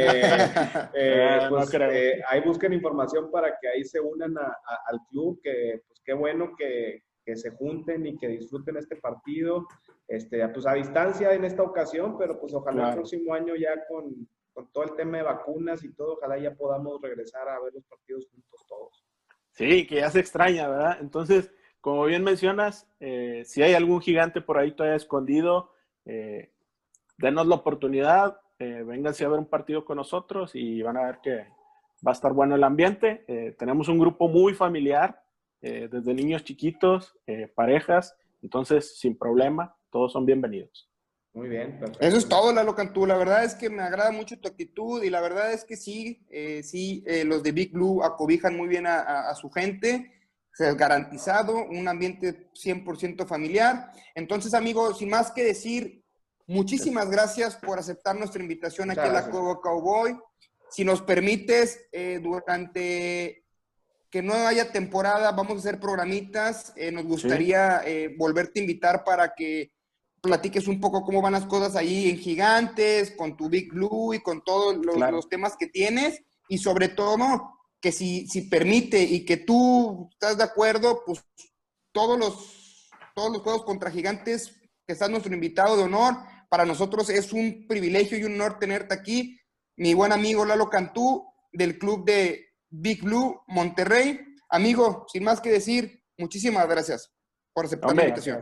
eh, eh, ah, pues, eh, ahí busquen información para que ahí se unan al club, que, pues, qué bueno que, que, se junten y que disfruten este partido, este, pues, a distancia en esta ocasión, pero pues ojalá el próximo año ya con, con todo el tema de vacunas y todo, ojalá ya podamos regresar a ver los partidos juntos todos. Sí, que ya se extraña, ¿verdad? Entonces, como bien mencionas, eh, si hay algún gigante por ahí todavía escondido, eh, denos la oportunidad, eh, vénganse a ver un partido con nosotros y van a ver que va a estar bueno el ambiente. Eh, tenemos un grupo muy familiar, desde niños chiquitos, parejas, entonces sin problema, todos son bienvenidos. Muy bien. Perfecto. Eso es todo, Lalo Cantú. La verdad es que me agrada mucho tu actitud y la verdad es que sí, sí, los de Big Blue acobijan muy bien a su gente garantizado, un ambiente 100% familiar. Entonces, amigos, sin más que decir, muchísimas gracias por aceptar nuestra invitación aquí a la Cueva Cowboy. Si nos permites, eh, durante que no haya temporada, vamos a hacer programitas. Eh, nos gustaría eh, volverte a invitar para que platiques un poco cómo van las cosas ahí en Gigantes, con tu Big Blue y con todos los, los temas que tienes. Y sobre todo, que si, si permite y que tú estás de acuerdo, pues todos los, todos los juegos contra gigantes, que estás nuestro invitado de honor, para nosotros es un privilegio y un honor tenerte aquí. Mi buen amigo Lalo Cantú, del club de Big Blue Monterrey. Amigo, sin más que decir, muchísimas gracias por aceptar la invitación.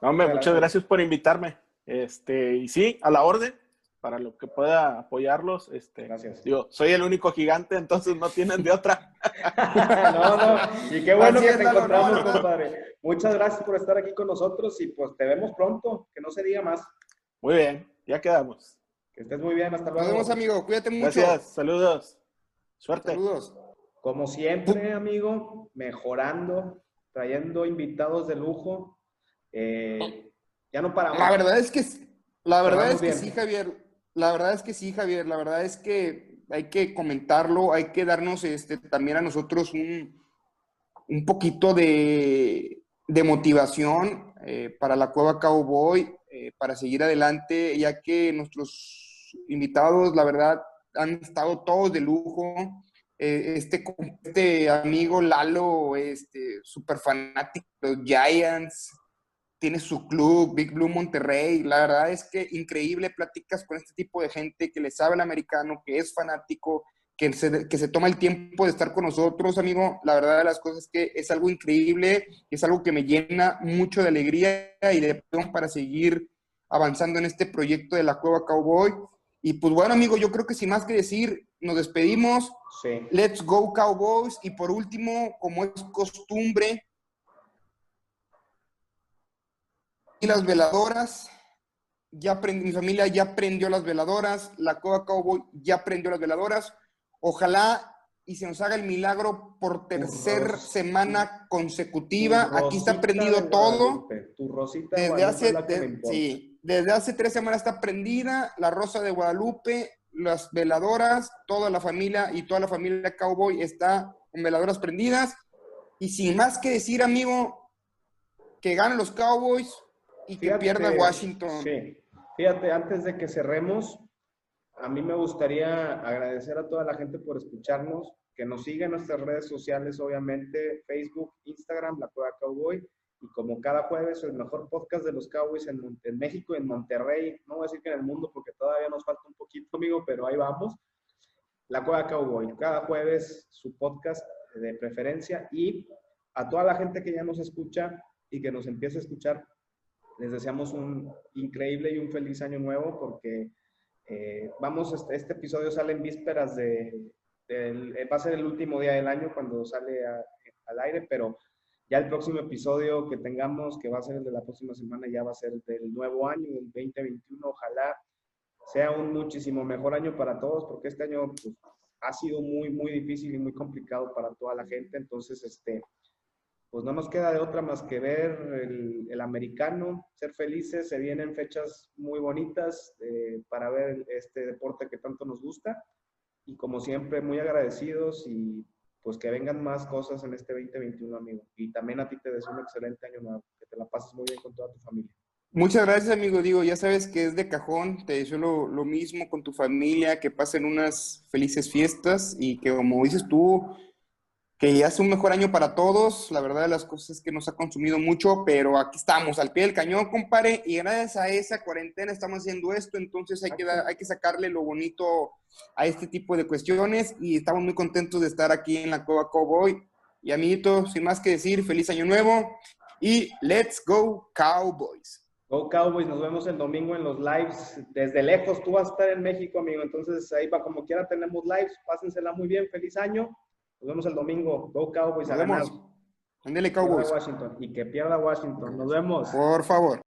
Hombre, muchas gracias por invitarme. Este, y sí, a la orden para lo que pueda apoyarlos. Este, Gracias. Digo, soy el único gigante, entonces no tienen de otra. [LAUGHS] no, no, y qué bueno que te encontramos, compadre. Muchas gracias por estar aquí con nosotros y pues te vemos pronto, que no se diga más. Muy bien, ya quedamos. Que estés muy bien, hasta luego. Nos vemos, amigo, cuídate mucho. Gracias, saludos. Suerte. Saludos. Como siempre, amigo, mejorando, trayendo invitados de lujo. Eh, ya no paramos. La verdad es que, la verdad es que sí, Javier la verdad es que sí, Javier, la verdad es que hay que comentarlo, hay que darnos este, también a nosotros un, un poquito de, de motivación eh, para la Cueva Cowboy, eh, para seguir adelante, ya que nuestros invitados, la verdad, han estado todos de lujo. Eh, este, este amigo Lalo, este, súper fanático de los Giants, tiene su club, Big Blue Monterrey. La verdad es que increíble platicas con este tipo de gente que le sabe el americano, que es fanático, que se, que se toma el tiempo de estar con nosotros, amigo. La verdad de las cosas es que es algo increíble, es algo que me llena mucho de alegría y de para seguir avanzando en este proyecto de la Cueva Cowboy. Y pues bueno, amigo, yo creo que sin más que decir, nos despedimos. Let's go Cowboys. Y por último, como es costumbre, y las veladoras ya mi familia ya prendió las veladoras, la Coba Cowboy ya prendió las veladoras. Ojalá y se nos haga el milagro por tercera semana consecutiva. Aquí está prendido todo. Tu rosita desde hace, sí, desde hace tres semanas está prendida la rosa de Guadalupe, las veladoras, toda la familia y toda la familia Cowboy está con veladoras prendidas. Y sin más que decir, amigo, que ganen los Cowboys y que pierda Washington. Sí. Fíjate, antes de que cerremos, a mí me gustaría agradecer a toda la gente por escucharnos, que nos siga en nuestras redes sociales, obviamente, Facebook, Instagram, La Cueva Cowboy, y como cada jueves, el mejor podcast de los Cowboys en, en México, en Monterrey, no voy a decir que en el mundo porque todavía nos falta un poquito, amigo, pero ahí vamos. La Cueva Cowboy, cada jueves su podcast de preferencia y a toda la gente que ya nos escucha y que nos empieza a escuchar, les deseamos un increíble y un feliz año nuevo porque eh, vamos, este, este, episodio sale en vísperas de, va a ser el último día del año cuando sale al aire, pero ya el próximo episodio que tengamos, que va a ser el de la próxima semana, ya va a ser del nuevo año, del 2021. Ojalá sea un muchísimo mejor año para todos, porque este año pues, ha sido muy, muy difícil y muy complicado para toda la gente. Entonces, este, pues no nos queda de otra más que ver el, americano, ser felices, se vienen fechas muy bonitas eh, para ver este deporte que tanto nos gusta y como siempre muy agradecidos y pues que vengan más cosas en este 2021, amigo. Y también a ti te deseo un excelente año nuevo, que te la pases muy bien con toda tu familia. Muchas gracias, amigo. Digo, ya sabes que es de cajón. Te deseo lo, lo mismo con tu familia, que pasen unas felices fiestas y que, como dices tú, que es un mejor año para todos. La verdad de las cosas es que nos ha consumido mucho, pero aquí estamos, al pie del cañón, compadre, y gracias a esa cuarentena estamos haciendo esto, entonces hay que, hay que sacarle lo bonito a este tipo de cuestiones y estamos muy contentos de estar aquí en la Cova Cowboy. Y amiguito, sin más que decir, feliz año nuevo y let's go Cowboys. Go Cowboys, nos vemos el domingo en los lives. Desde lejos, tú vas a estar en México, amigo. Entonces, ahí va como quiera tenemos lives. Pásensela muy bien. Feliz año. Nos vemos el domingo. Go Cowboys. Nos vemos. Cowboys. Y que pierda Washington. Nos vemos. Por favor.